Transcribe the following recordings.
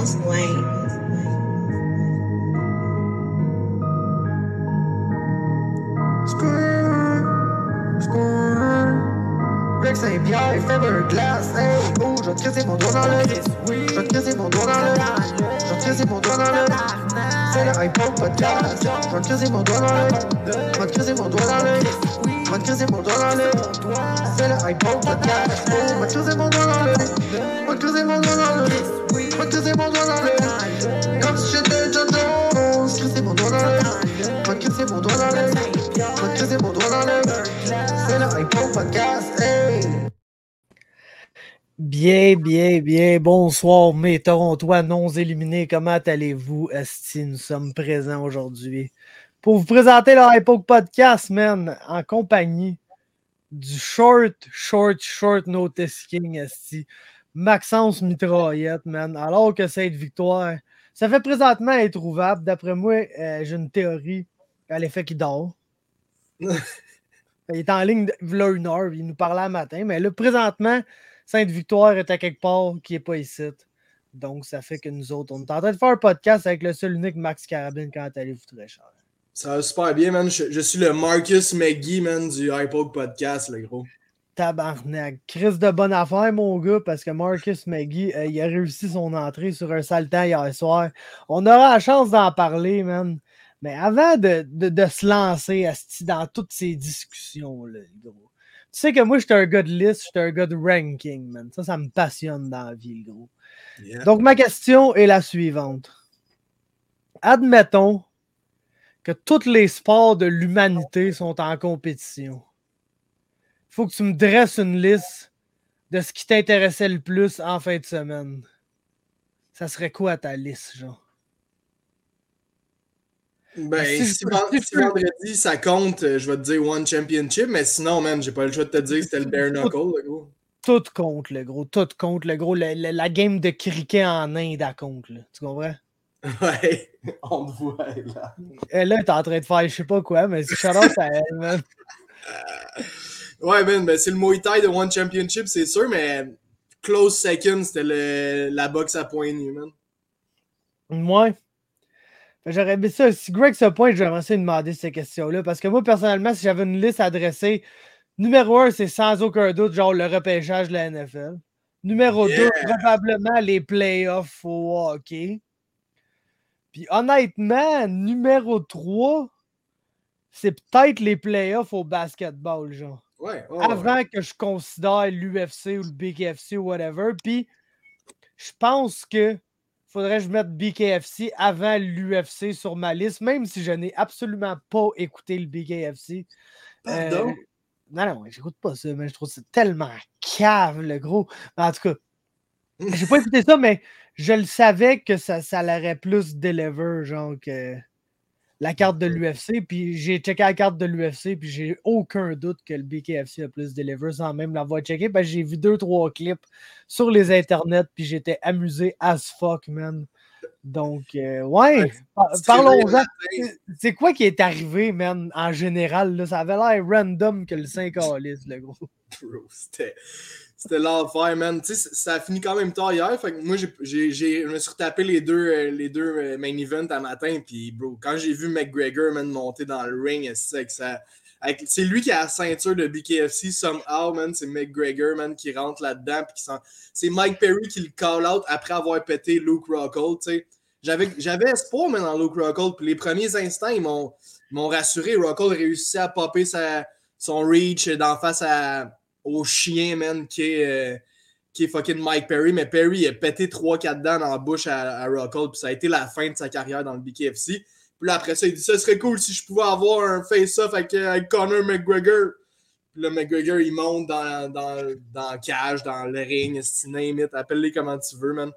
Ghost Lane. Greg Saint-Pierre, oh, je mon doigt dans le Je mon doigt dans le Je vais mon doigt dans le C'est Je mon doigt dans le Je mon doigt dans le Bien, bien, bien. Bonsoir, mes Torontois non éliminés. Comment allez-vous, Esti? Nous sommes présents aujourd'hui pour vous présenter le Hypoke Podcast, man, en compagnie du short, short, short notice king, Esti. Maxence Mitraillette, man. Alors que cette victoire, ça fait présentement être trouvable. D'après moi, euh, j'ai une théorie à l'effet qu'il dort. il est en ligne, de, une heure, il nous parlait le matin, mais là, présentement, Sainte-Victoire est à quelque part qui n'est pas ici. Donc, ça fait que nous autres, on est en train de faire un podcast avec le seul unique Max Carabine quand allez-vous très cher? Ça va super bien, man. Je, suis le Marcus McGee, man, du iPod Podcast, le gros. Tabarnak. Chris de bonne affaire, mon gars, parce que Marcus McGee, euh, il a réussi son entrée sur un saltant hier soir. On aura la chance d'en parler, man. Mais avant de, de, se lancer dans toutes ces discussions-là, gros, tu sais que moi, j'étais un gars de liste, j'étais un gars de ranking, man. Ça, ça me passionne dans la vie, gros. Donc, ma question est la suivante. Admettons que tous les sports de l'humanité sont en compétition. Il faut que tu me dresses une liste de ce qui t'intéressait le plus en fin de semaine. Ça serait quoi ta liste, genre? Ben, si, vendredi ça compte, euh, je vais te dire One Championship, mais sinon, man, j'ai pas le choix de te dire que c'était le Bare Knuckle, le gros. Tout compte, le gros. Tout compte, le gros. La, game de cricket en Inde, à compte, là. Tu comprends? Ouais, on te voit, là. Et là, t'es en train de faire je sais pas quoi, mais c'est charmant, ça elle, man. Ouais, man, ben, c'est le Muay Thai de One Championship, c'est sûr, mais close second, c'était la boxe à point nu, man. Ouais. J'aurais aimé ça. Si Greg se pointe, vais commencer à demander ces questions-là. Parce que moi, personnellement, si j'avais une liste adressée, numéro un, c'est sans aucun doute, genre le repêchage de la NFL. Numéro deux, probablement les playoffs au hockey. Puis honnêtement, numéro 3, c'est peut-être les playoffs au basketball, genre. Ouais, Avant que je considère l'UFC ou le BKFC ou whatever. Puis je pense que faudrait que je mette BKFC avant l'UFC sur ma liste, même si je n'ai absolument pas écouté le BKFC. Pardon? Euh, non, non, j'écoute pas ça, mais je trouve ça tellement cave, le gros. En tout cas, j'ai pas écouté ça, mais je le savais que ça, ça l'aurait plus deliver, genre que la carte de l'UFC. Puis j'ai checké la carte de l'UFC, puis j'ai aucun doute que le BKFC a plus deliver sans même l'avoir checké. Parce que j'ai vu deux, trois clips sur les internets, puis j'étais amusé as fuck, man. Donc, euh, ouais, parlons-en. C'est quoi qui est arrivé, man, en général? Là? Ça avait l'air random que le 5 liste, le gros. C'était c'était l'enfer, man. Tu sais, ça a fini quand même tard hier. Fait que moi, j'ai, je me suis retapé les deux, euh, les deux euh, main events à matin. Puis, bro, quand j'ai vu McGregor, man, monter dans le ring, c'est ça. C'est lui qui a la ceinture de BKFC somehow, man. C'est McGregor, man, qui rentre là-dedans. Puis C'est Mike Perry qui le call out après avoir pété Luke Rockhold, tu sais. J'avais, j'avais espoir, man, dans Luke Rockhold. Puis les premiers instants, ils m'ont, m'ont rassuré. Rockhold réussit à popper sa, son reach d'en face à au chien, man, qui est, euh, qui fucking Mike Perry. Mais Perry a pété 3-4 dents dans la bouche à, à Rockhold, puis ça a été la fin de sa carrière dans le BKFC. Puis là, après ça, il dit Ça serait cool si je pouvais avoir un face-off avec, euh, avec, Conor McGregor. Puis là, McGregor, il monte dans, dans, dans le cage, dans le ring, name it, appelle-les comment tu veux, man.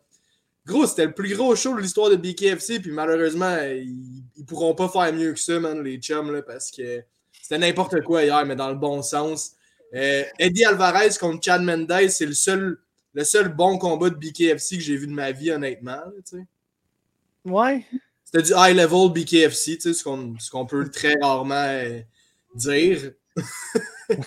Gros, c'était le plus gros show de l'histoire de BKFC, puis malheureusement, ils, ils, pourront pas faire mieux que ça, man, les chums, là, parce que c'était n'importe quoi hier, mais dans le bon sens. Euh, Eddie Alvarez contre Chad Mendes, c'est le seul, le seul bon combat de BKFC que j'ai vu de ma vie, honnêtement. ouais. C'était du high level BKFC, ce qu'on peut très rarement euh, dire.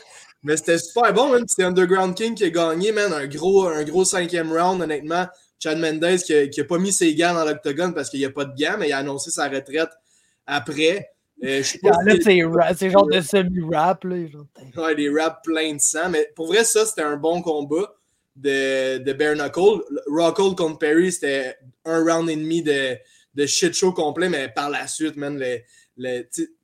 Mais c'était super bon, man. C'est Underground King qui a gagné, man. Un gros, un gros cinquième round, honnêtement. Chad Mendes qui n'a pas mis ses gants dans l'octogone parce qu'il n'y a pas de gants, mais il a annoncé sa retraite après. Euh, c'est genre de semi-rap. Ouais, des rap plein de sang. Mais pour vrai, ça, c'était un bon combat de, de Bare Knuckle. Rockhold contre Perry, c'était un round et demi de, de shit show complet, mais par la suite, man, le, le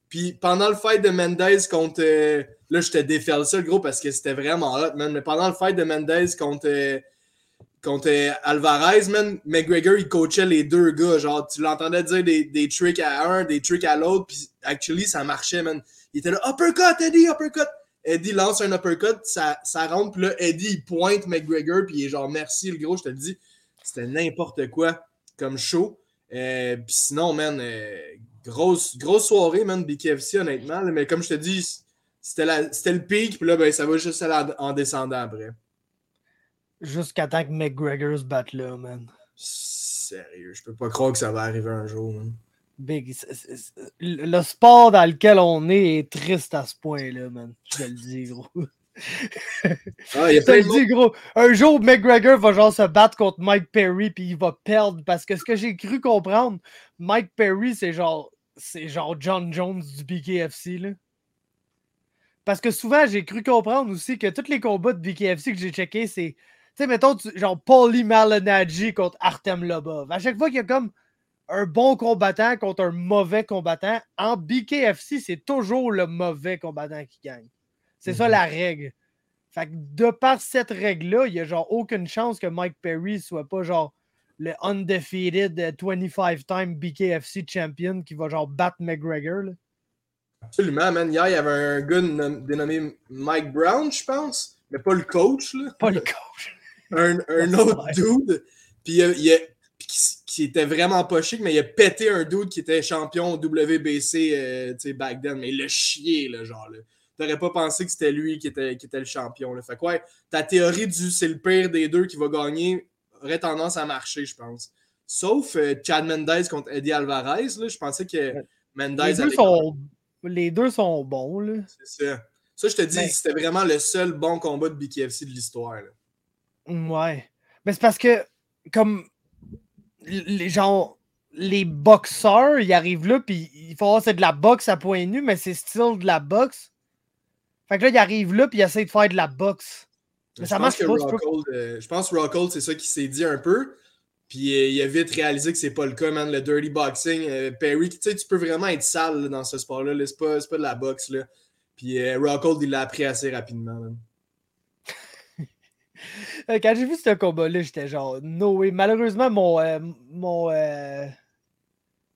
puis pendant le fight de Mendez contre. Euh, là, je te déferle ça, gros, parce que c'était vraiment hot, man. Mais pendant le fight de Mendez contre. Euh, contre euh, Alvarez, man, McGregor, il coachait les deux gars. Genre, tu l'entendais dire des, des, tricks à un, des tricks à l'autre, puis actually, ça marchait, man. Il était là, uppercut, Eddie, uppercut. Eddie lance un uppercut, ça, ça rentre, puis là, Eddie, il pointe McGregor, puis il est genre, merci, le gros, je te le dis. C'était n'importe quoi comme show. Euh, puis sinon, man, euh, grosse, grosse soirée, man, BKFC, honnêtement. mais comme je te dis, c'était le pic, puis là, ben, ça va juste en, descendant après. Jusqu'à temps que McGregor se batte là, man. Sérieux, je peux pas croire que ça va arriver un jour, man. Big. Le sport dans lequel on est est triste à ce point-là, man. Je te le dis, gros. Ah, il dit, gros. Un jour, McGregor va genre se battre contre Mike Perry puis il va perdre parce que ce que j'ai cru comprendre, Mike Perry, c'est genre c'est genre John Jones du BKFC là. Parce que souvent, j'ai cru comprendre aussi que tous les combats de BKFC que j'ai checkés, c'est. Tu sais, mettons, genre Paulie Malignaggi contre Artem Lobov. À chaque fois qu'il y a comme un bon combattant contre un mauvais combattant, en BKFC, c'est toujours le mauvais combattant qui gagne. C'est ça mhm. la règle. Fait que de par cette règle-là, il n'y a genre aucune chance que Mike Perry soit pas genre le undefeated 25-time euh, BKFC champion qui va genre battre McGregor. Là. Absolument, man. Hier, il y avait un gars dénommé Mike Brown, je pense, mais pas le coach. Là. Pas le coach. Un, un autre dude. Puis il, a, qui, était vraiment pas chic, mais il a pété un dude qui était champion WBC euh, back then. Mais il l'a chié, là, genre. Là t'aurais pas pensé que c'était lui qui était, qui était le champion. Fait que ouais, ta théorie du c'est le pire des deux qui va gagner aurait tendance à marcher, je pense. Sauf euh, Chad Mendez contre Eddie Alvarez. Là, je pensais que Mendez. Les deux, sont... Les deux sont bons. Là. C'est ça. Ça, je te dis, c'était vraiment le seul bon combat de BKFC de l'histoire. Ouais. Mais c'est parce que, comme les gens, les boxeurs, ils arrivent là, puis il faut avoir c'est de la boxe à point nu, mais c'est style de la boxe. Fait que là, il arrive là, puis il essaie de faire de la boxe. Mais ça marche pas. Euh, je pense que Rockhold, c'est ça qui s'est dit un peu. Puis euh, il a vite réalisé que c'est pas le cas, man. Le dirty boxing. Euh, Perry, tu sais, tu peux vraiment être sale dans ce sport-là. c'est pas, pas, de la boxe. Là. Puis Rockhold, il l'a appris assez rapidement. Quand j'ai vu ce combat-là, j'étais genre, no way. Malheureusement, mon, mon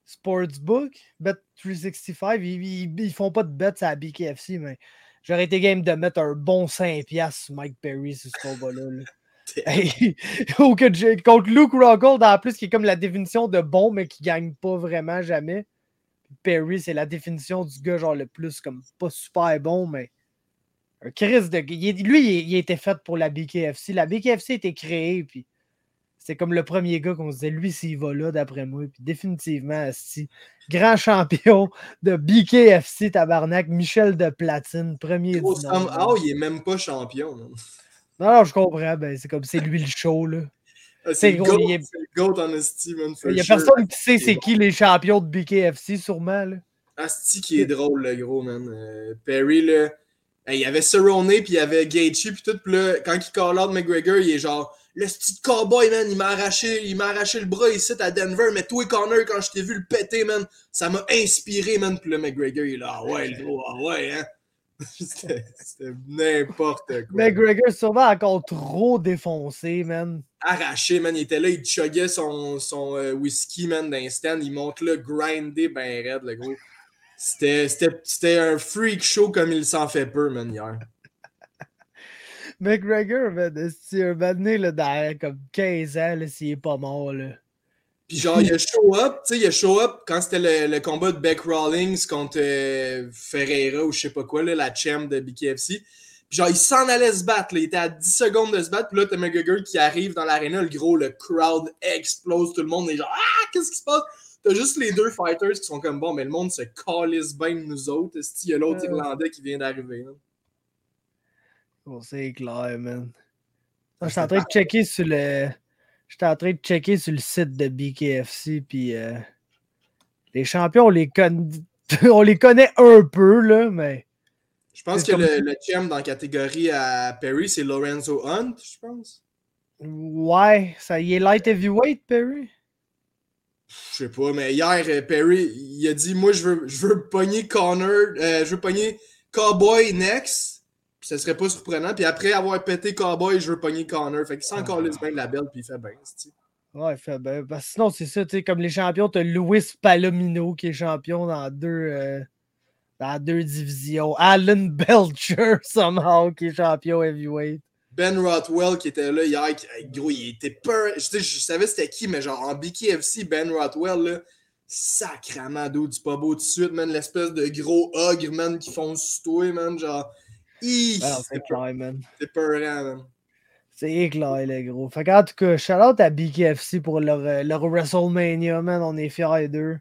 sportsbook, Bet365, ils, ils, font pas de bets à BKFC, mais J'aurais été game de mettre un bon 5$ sur Mike Perry sur ce combat-là. contre Luke Rockhold, en plus, qui est comme la définition de bon, mais qui gagne pas vraiment jamais. Perry, c'est la définition du gars, genre le plus, comme pas super bon, mais Chris de. lui, il, était fait pour la BKFC. La BKFC a été créée, puis c'est comme le premier gars qu'on se disait, lui, s'il va là, d'après moi. Puis définitivement, si grand champion de BKFC, tabarnak, Michel de Platine, premier oh, il est même pas champion. Non, non, je comprends. Ben, c'est comme c'est lui le show, là. Ah, c'est le, goat, en man. Il y a personne qui sait c'est qui les champions de BKFC, sûrement, là. Asti qui est drôle, le gros, man. Euh, Perry, là. Il y avait Cerrone, puis il y avait Gaethje, puis tout. Puis là, quand il call out McGregor, il est genre le petit cowboy, man, il m'a arraché, il m'a arraché le bras ici à Denver, mais toi, Connor, quand je t'ai vu le péter, man, ça m'a inspiré, man. Puis le McGregor, il est là, ah ouais, le gros, ah ouais, hein. C'était n'importe quoi. McGregor, sûrement encore trop défoncé, man. Arraché, man. Il était là, il chuggait son, son euh, whisky, man, d'un stand. Il monte là, grindé, ben raide, le gros. C'était un freak show comme il s'en fait peu, man, hier. McGregor, c'est un donné, là, dans comme 15 ans, s'il est pas mort, là. Puis genre, il a show up, tu sais, il a show up quand c'était le, combat de Beck Rawlings contre euh, Ferreira ou je sais pas quoi, là, la champ de BKFC. Puis genre, il s'en allait se battre, là. il était à 10 secondes de se battre, puis là, t'as McGregor qui arrive dans l'aréna, le gros, le crowd explose, tout le monde est genre, ah, qu'est-ce qui se passe? T'as juste les deux fighters qui sont comme, bon, mais le monde se calisse bien de nous autres, il y a l'autre Irlandais qui vient d'arriver, c'est clair, man. je suis en train de checker sur le, J'étais en train de checker sur le site de BKFC, puis euh, les champions, on les, on les connaît un peu, là, mais. Je pense que le, le champ dans la catégorie à Perry, c'est Lorenzo Hunt, je pense. Ouais, ça y est light heavyweight, Perry? Je sais pas, mais hier, euh, Perry, il a dit Moi, je veux, je veux pogner Connor, euh, je veux pogner Cowboy next. Puis ça serait pas surprenant. Puis après avoir pété Cowboy, je veux pogner Connor. Fait qu'il sent encore les bien de la belle, puis il fait bien. Ouais, il fait bien. Parce que sinon, c'est ça, tu sais, comme les champions, t'as Louis Palomino qui est champion dans deux, euh, dans deux divisions. Alan Belcher, somehow, qui est champion heavyweight. Ben Rothwell qui était là hier, gros, il était peur. Je, je savais c'était qui, mais genre en BKFC, Ben Rothwell, là, sacrament d'eau du pas beau tout de suite, man. L'espèce de gros ogre, man, qui font sur toi, man. Genre, c'est clair, man. C'est peurant, man. C'est clair, les gros. Fait en tout cas, shout out à BKFC pour leur, euh, leur WrestleMania, man. On est fiers d'eux.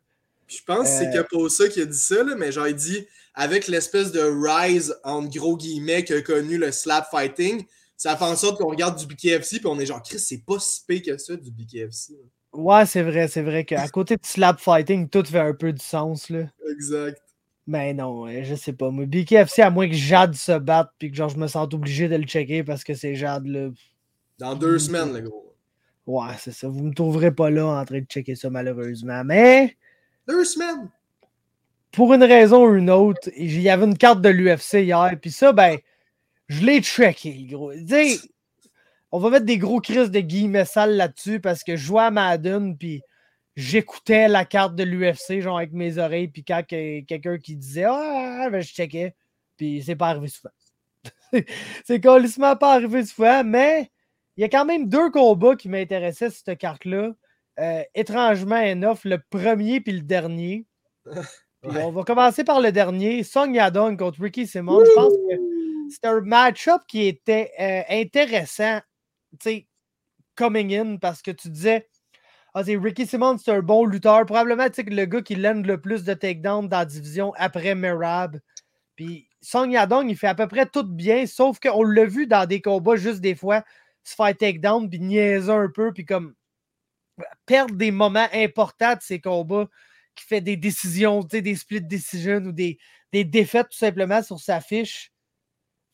Je pense que c'est euh... ça qui a dit ça, là, mais genre, il dit avec l'espèce de rise, en gros guillemets, qu'a connu le slap fighting ça fait en sorte qu'on regarde du BKFC puis on est genre, Chris, c'est pas si pire que ça du BKFC. Ouais, c'est vrai, c'est vrai qu'à côté de slap fighting, tout fait un peu du sens. Là. Exact. Mais non, je sais pas. Moi, BKFC, à moins que Jade se batte puis que genre, je me sente obligé de le checker parce que c'est Jade là. Dans deux semaines, le gros. Ouais, c'est ça. Vous me trouverez pas là en train de checker ça, malheureusement. Mais. Deux semaines! Pour une raison ou une autre, il y avait une carte de l'UFC hier. Puis ça, ben je l'ai checké, gros. on va mettre des gros crises de guillemets sales là-dessus parce que je jouais à Madden, puis j'écoutais la carte de l'UFC, genre avec mes oreilles, puis quand quelqu'un qui disait Ah, ben, je checkais, puis c'est pas arrivé souvent. c'est colissement pas arrivé souvent, mais il y a quand même deux combats qui m'intéressaient, cette carte-là. Euh, étrangement, enough, le premier puis le dernier. On va commencer par le dernier. Song Yadong contre Ricky Simon. Je pense que c'était un match-up qui était euh, intéressant, tu sais, coming in, parce que tu disais, ah, Ricky Simmons, c'est un bon lutteur. Probablement, le gars qui l'aime le plus de takedown dans la division après Merab. Puis Song Yadong, il fait à peu près tout bien, sauf qu'on l'a vu dans des combats juste des fois se faire takedown, puis niaiser un peu, puis comme perdre des moments importants de ces combats, qui fait des décisions, des split decisions ou des, des défaites tout simplement sur sa fiche.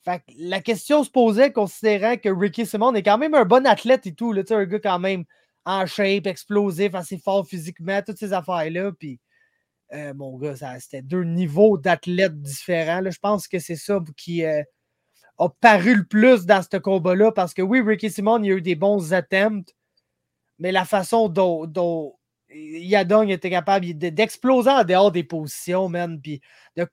La question se posait considérant que Ricky Simon est quand même un bon athlète et tout, là, un gars quand même en shape, explosif, assez fort physiquement, toutes ces affaires-là. Puis, euh, mon gars, c'était deux niveaux d'athlètes différents. Je pense que c'est ça qui euh, a paru le plus dans ce combat-là parce que oui, Ricky Simon, il a eu des bons attempts, mais la façon dont, dont Yadong était capable d'exploser en dehors des positions, man, puis de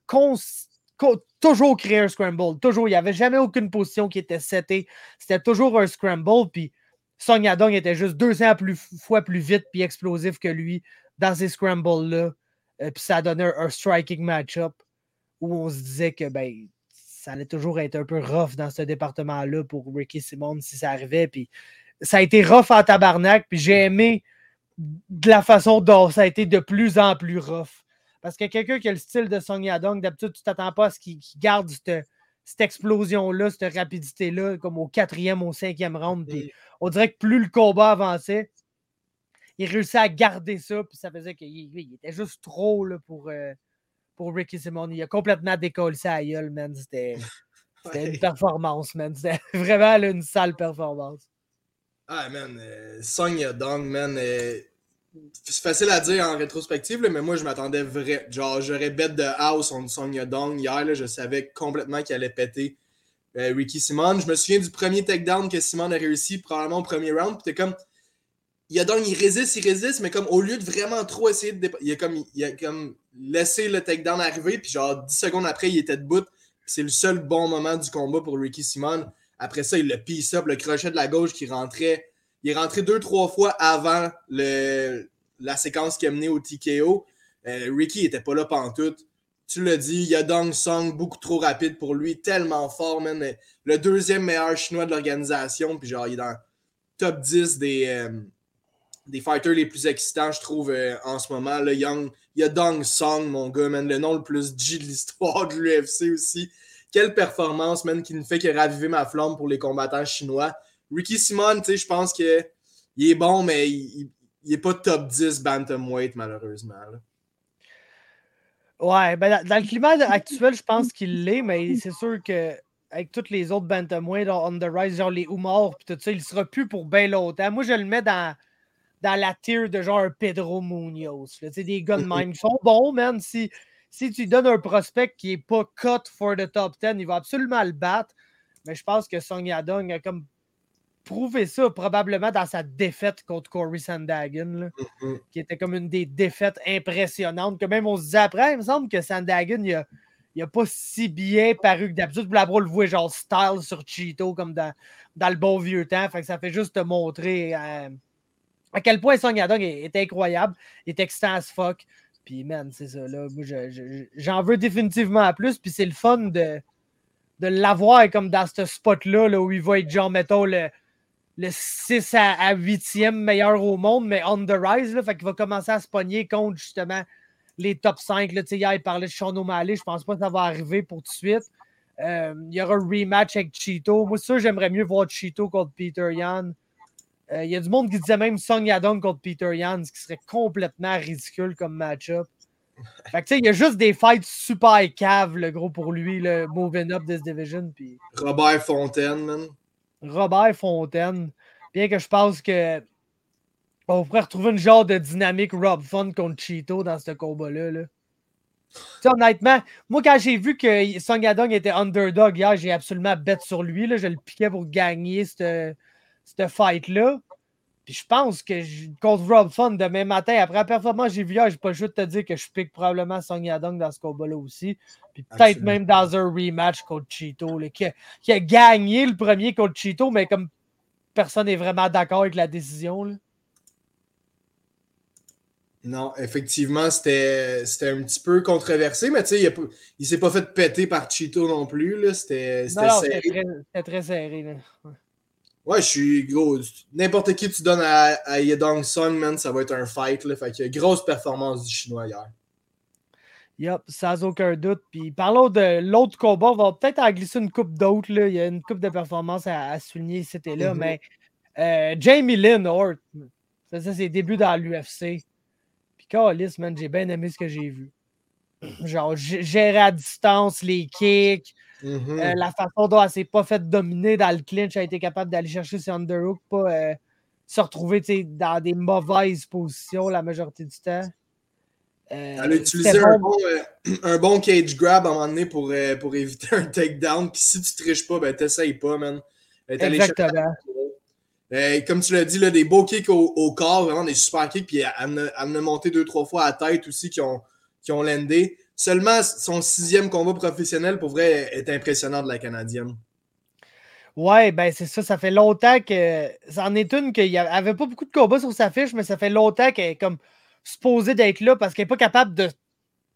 toujours créer un scramble. Toujours. Il n'y avait jamais aucune position qui était setée. C'était toujours un scramble. Puis Song Yadong était juste 200 plus, fois plus vite puis explosif que lui dans ces scrambles-là. Euh, puis ça a donné un, striking match-up où on se disait que ben, ça allait toujours être un peu rough dans ce département-là pour Ricky Simon si ça arrivait. Puis ça a été rough en tabarnak. Puis j'ai aimé de la façon dont ça a été de plus en plus rough. Parce que quelqu'un qui a le style de Song Yadong, d'habitude, tu t'attends pas à ce qu'il garde cette, explosion-là, cette rapidité-là, comme au quatrième, au cinquième round. Puis on dirait que plus le combat avançait, il réussit à garder ça, puis ça faisait qu'il était juste trop là, pour, euh, pour Ricky Simon. Il a complètement décollé ça à gueule, man. C'était une performance, man. C'était vraiment une sale performance. Ah, man. Euh, Song Yadong, man. Euh, c'est facile à dire en rétrospective, mais moi, je m'attendais vrai. Genre, j'aurais bête de house on Song Yadong. Hier, là, je savais complètement qu'il allait péter euh, Ricky Simon. Je me souviens du premier takedown que Simon a réussi, probablement au premier round. Puis t'es comme. Yadong, il résiste, il résiste, mais comme au lieu de vraiment trop essayer de. Il a comme, il a comme laissé le takedown arriver, puis genre 10 secondes après, il était debout. C'est le seul bon moment du combat pour Ricky Simon. Après ça, il le piece up, le crochet de la gauche qui rentrait il est rentré deux, trois fois avant le, la séquence qui a mené au TKO. Euh, Ricky n'était pas là tout. Tu l'as dit, il y a Dong Song, beaucoup trop rapide pour lui, tellement fort, man. Le deuxième meilleur chinois de l'organisation, puis genre, il est dans le top 10 des, euh, des fighters les plus excitants, je trouve, euh, en ce moment. Le Young, il y a Dong Song, mon gars, man, le nom le plus G de l'histoire de l'UFC aussi. Quelle performance, man, qui ne fait que raviver ma flamme pour les combattants chinois. Ricky Simon, je pense qu'il il est bon, mais il, il est pas top 10 bantamweight, malheureusement. Ouais, ben dans, le climat actuel, je pense qu'il l'est, mais c'est sûr que avec tous les autres bantamweight on the rise, genre les Oumar puis tout ça, il sera plus pour bien longtemps. Moi, je le mets dans, dans la tier de genre Pedro Munoz. sais des gars de sont bons, man. Si, si tu donnes un prospect qui n'est pas cut for the top 10, il va absolument le battre. Mais je pense que Song Yadong a comme prouvé ça probablement dans sa défaite contre Corey Sandagen, mm-hmm. qui était comme une des défaites impressionnantes. Que même on se disait après, il me semble que Sandagen, il a, il a pas si bien paru que d'habitude. Blabro le voit genre style sur Cheeto comme dans, dans le bon vieux temps. Fait que ça fait juste te montrer euh, à quel point Song Yadong est, incroyable. Il est excitant as fuck. Puis, man, c'est ça. Là, moi, j'en veux définitivement plus. Puis, c'est le fun de, de l'avoir comme dans ce spot-là là, où il va être genre, mettons, le, le 6 à, 8e meilleur au monde, mais on the rise. Là, fait qu'il va commencer à se pogner contre justement les top 5. Là, hier, il parlait de Sean O'Malley. Je pense pas que ça va arriver pour tout de suite. Euh, il y aura un rematch avec Cheeto. Moi, ça, j'aimerais mieux voir Cheeto contre Peter Yan. Euh, il y a du monde qui disait même Song Yadong contre Peter Yan, ce qui serait complètement ridicule comme match-up. Fait que, il y a juste des fights super cave, le gros, pour lui, le moving up this division. Robert Fontaine, man. Robert Fontaine. Bien que je pense que on pourrait retrouver une genre de dynamique Rob Fun contre Cheeto dans ce combat-là. Là. honnêtement, moi, quand j'ai vu que Song Yadong était underdog hier, j'ai absolument bête sur lui. Là. Je le piquais pour gagner cette, fight-là. Puis je pense que contre Rob Fun demain matin, après la performance j'ai vu hier, je peux juste te dire que je pique probablement Song Yadong dans ce combat-là aussi. Puis peut-être même dans un rematch contre Cheeto, qui, a, gagné le premier contre Cheeto, mais comme personne n'est vraiment d'accord avec la décision. Là. Non, effectivement, c'était un petit peu controversé, mais tu sais, il, il s'est pas fait péter par Cheeto non plus. C'était serré. C'était très, serré. Là. Ouais. Je suis gros. N'importe qui tu donnes à, à Yedong Song, man, ça va être un fight. Là, fait qu'il grosse performance du Chinois hier. Yep, sans aucun doute. Puis parlons de l'autre combat, on va peut-être en glisser une coupe d'autres. Il y a une coupe de performance à, souligner, c'était là. Mm-hmm. Mais euh, Jamie Lynn Hort, ça, c'est ses débuts dans l'UFC. Calice, man, j'ai bien aimé ce que j'ai vu. Genre, gérer à distance les kicks, mm-hmm. euh, la façon dont elle s'est pas fait dominer dans le clinch, elle a été capable d'aller chercher ses underhooks, pas euh, se retrouver dans des mauvaises positions la majorité du temps. Euh, elle a utilisé un bon, un bon, cage grab à un moment donné pour, pour éviter un takedown. Puis si tu triches pas, ben t'essayes pas, man. Exactement. Euh, comme tu l'as dit, là, des beaux kicks au, corps, vraiment des super kicks. Puis elle me, a monté deux, trois fois à tête aussi qui ont, qui ont landé. Seulement son sixième combat professionnel, pour vrai, est impressionnant de la Canadienne. Ouais, ben c'est ça. Ça fait longtemps que. C'en est une qu'il n'y avait pas beaucoup de combats sur sa fiche, mais ça fait longtemps qu'elle est comme supposée d'être là parce qu'elle n'est pas capable de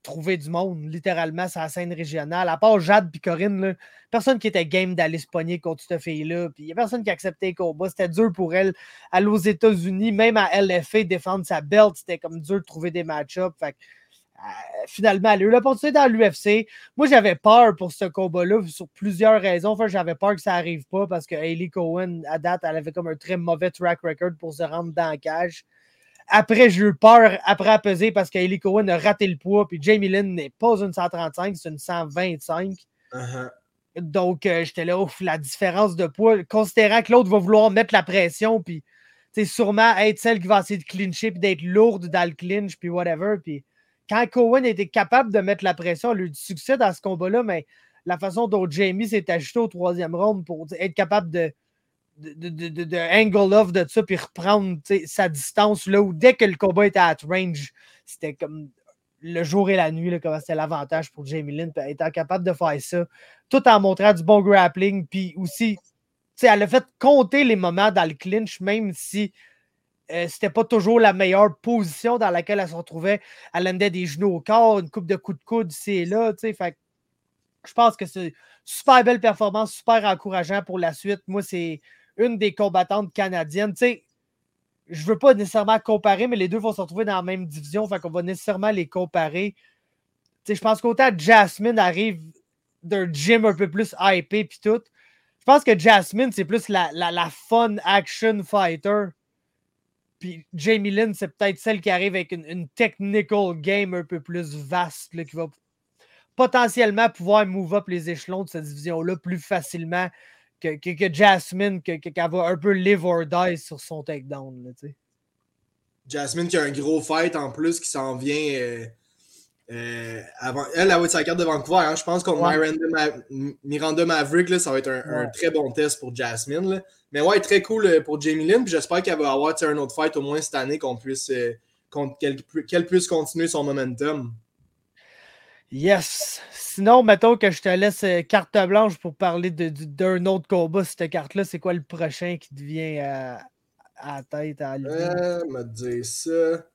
trouver du monde, littéralement, sur la scène régionale. À part Jade et Corinne, personne qui était game d'aller se pogner contre cette fille-là. Puis il n'y a personne qui acceptait le combat. C'était dur pour elle aller aux États-Unis, même à LFA, défendre sa belt. C'était comme dur de trouver des match-ups. Fait euh, finalement, elle a eu l'opportunité dans l'UFC. Moi, j'avais peur pour ce combat-là sur plusieurs raisons. Enfin, j'avais peur que ça n'arrive pas parce que Hayley Cohen, à date, elle avait comme un très mauvais track record pour se rendre dans le cage. Après, j'ai eu peur après à peser parce qu'Eli Cohen a raté le poids. Puis Jamie Lynn n'est pas une 135, c'est une 125. Uh-huh. Donc, euh, j'étais là, ouf, la différence de poids, considérant que l'autre va vouloir mettre la pression, puis sûrement être celle qui va essayer de clincher, puis d'être lourde dans le clinch, puis whatever. Puis quand Cohen était capable de mettre la pression, elle a eu du succès dans ce combat-là, mais la façon dont Jamie s'est ajouté au troisième round pour être capable de de, de, de, angle off de ça, puis reprendre sa distance là où dès que le combat était à range, c'était comme le jour et la nuit, là, comme c'était l'avantage pour Jamie Lynn, étant capable de faire ça, tout en montrant du bon grappling, puis aussi, elle a fait compter les moments dans le clinch, même si euh, c'était pas toujours la meilleure position dans laquelle elle se retrouvait. Elle endait des genoux au corps, une coupe de coups de coude et là, fait je pense que c'est super belle performance, super encourageant pour la suite. Moi, c'est une des combattantes canadiennes. Tu sais, je veux pas nécessairement comparer, mais les deux vont se retrouver dans la même division, fait qu'on va nécessairement les comparer. Tu sais, je pense qu'autant Jasmine arrive d'un gym un peu plus hypé puis tout. Je pense que Jasmine, c'est plus la, la, fun action fighter Puis Jamie Lynn, c'est peut-être celle qui arrive avec une, technical game un peu plus vaste, qui va potentiellement pouvoir move up les échelons de cette division-là plus facilement que, que, Jasmine, qu'elle va un peu live or die sur son takedown. Jasmine qui a un gros fight en plus qui s'en vient. Euh, euh, avant, elle, elle va sa carte de Vancouver. Hein. Je pense contre Miranda, Maverick, ça va être un, très bon test pour Jasmine. Mais ouais, très cool euh, pour Jamie Lynn. J'espère qu'elle va avoir un autre fight au moins cette année, qu'on puisse, qu'elle puisse continuer son momentum. Yes. Sinon, mettons que je te laisse carte blanche pour parler d'un autre combat. Cette carte-là, c'est quoi le prochain qui devient à, à la tête à? Euh, m'a dit ça.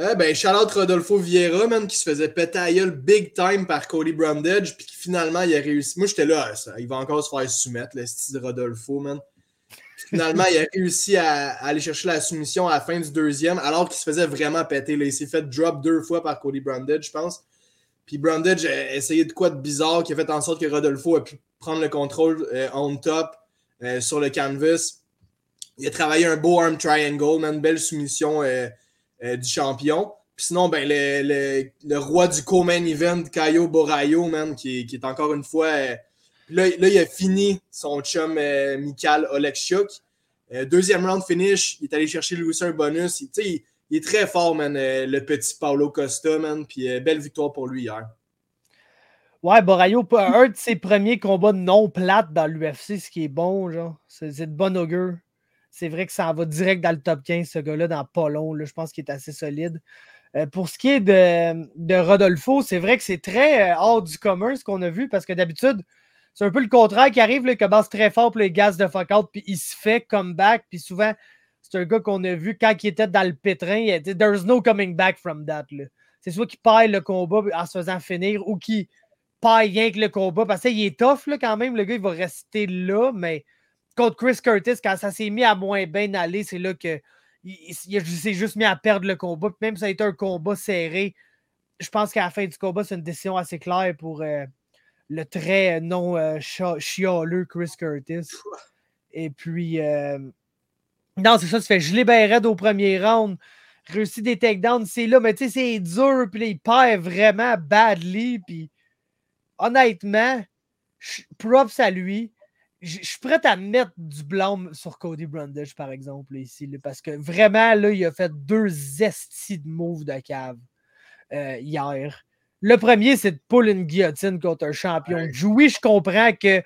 Eh ben, Charlotte Rodolfo Vieira, man, qui se faisait péter à gueule big time par Cody Brundage, puis qui finalement, il a réussi. Moi, j'étais là, ça, il va encore se faire soumettre, le style Rodolfo, man. Finalement, il a réussi à, aller chercher la soumission à la fin du deuxième, alors qu'il se faisait vraiment péter. Là. Il s'est fait drop deux fois par Cody Brundage, je pense. Puis Brundage a essayé de quoi de bizarre qui a fait en sorte que Rodolfo a pu prendre le contrôle euh, on top euh, sur le canvas. Il a travaillé un beau arm triangle, man, belle soumission. Euh, du champion. Puis sinon, ben, le, roi du co-main event, Kaio Borayo, man, qui, est encore une fois. Euh, là, là, il a fini son chum euh, Mikal Oleksiuk. deuxième round finish, il est allé chercher lui aussi un bonus. Il, il, est très fort, man, le petit Paulo Costa, man. Puis belle victoire pour lui hier. Ouais, Borayo, un de ses premiers combats non plates dans l'UFC, ce qui est bon, genre. C'est de bon augure c'est vrai que ça en va direct dans le top 15, ce gars-là, dans pas long. je pense qu'il est assez solide. Euh, pour ce qui est de, Rodolfo, c'est vrai que c'est très euh, hors du commun ce qu'on a vu parce que d'habitude, c'est un peu le contraire qui arrive, là, il commence très fort pour les gaz de fuck out, puis il se fait comeback. Puis souvent, c'est un gars qu'on a vu quand il était dans le pétrin. Il There's no coming back from that. C'est soit qu'il paille le combat en se faisant finir ou qu'il paille rien que le combat. Parce qu'il est tough là, quand même. Le gars, il va rester là, mais contre Chris Curtis, quand ça s'est mis à moins bien aller, c'est là que il, s'est juste mis à perdre le combat. même si ça a été un combat serré, je pense qu'à la fin du combat, c'est une décision assez claire pour euh, le très non euh, chialeux Chris Curtis. Et puis, euh, non, c'est ça, ça fait je libérais au premier round, réussi des takedowns, c'est là, mais tu sais, c'est dur, puis il perd vraiment badly, puis honnêtement, props à lui je suis prêt à mettre du blâme sur Cody Brundage, par exemple, ici, parce que vraiment, là, il a fait deux estis de moves de cave euh, hier. Le premier, c'est de pull une guillotine contre un champion. Oui, je comprends que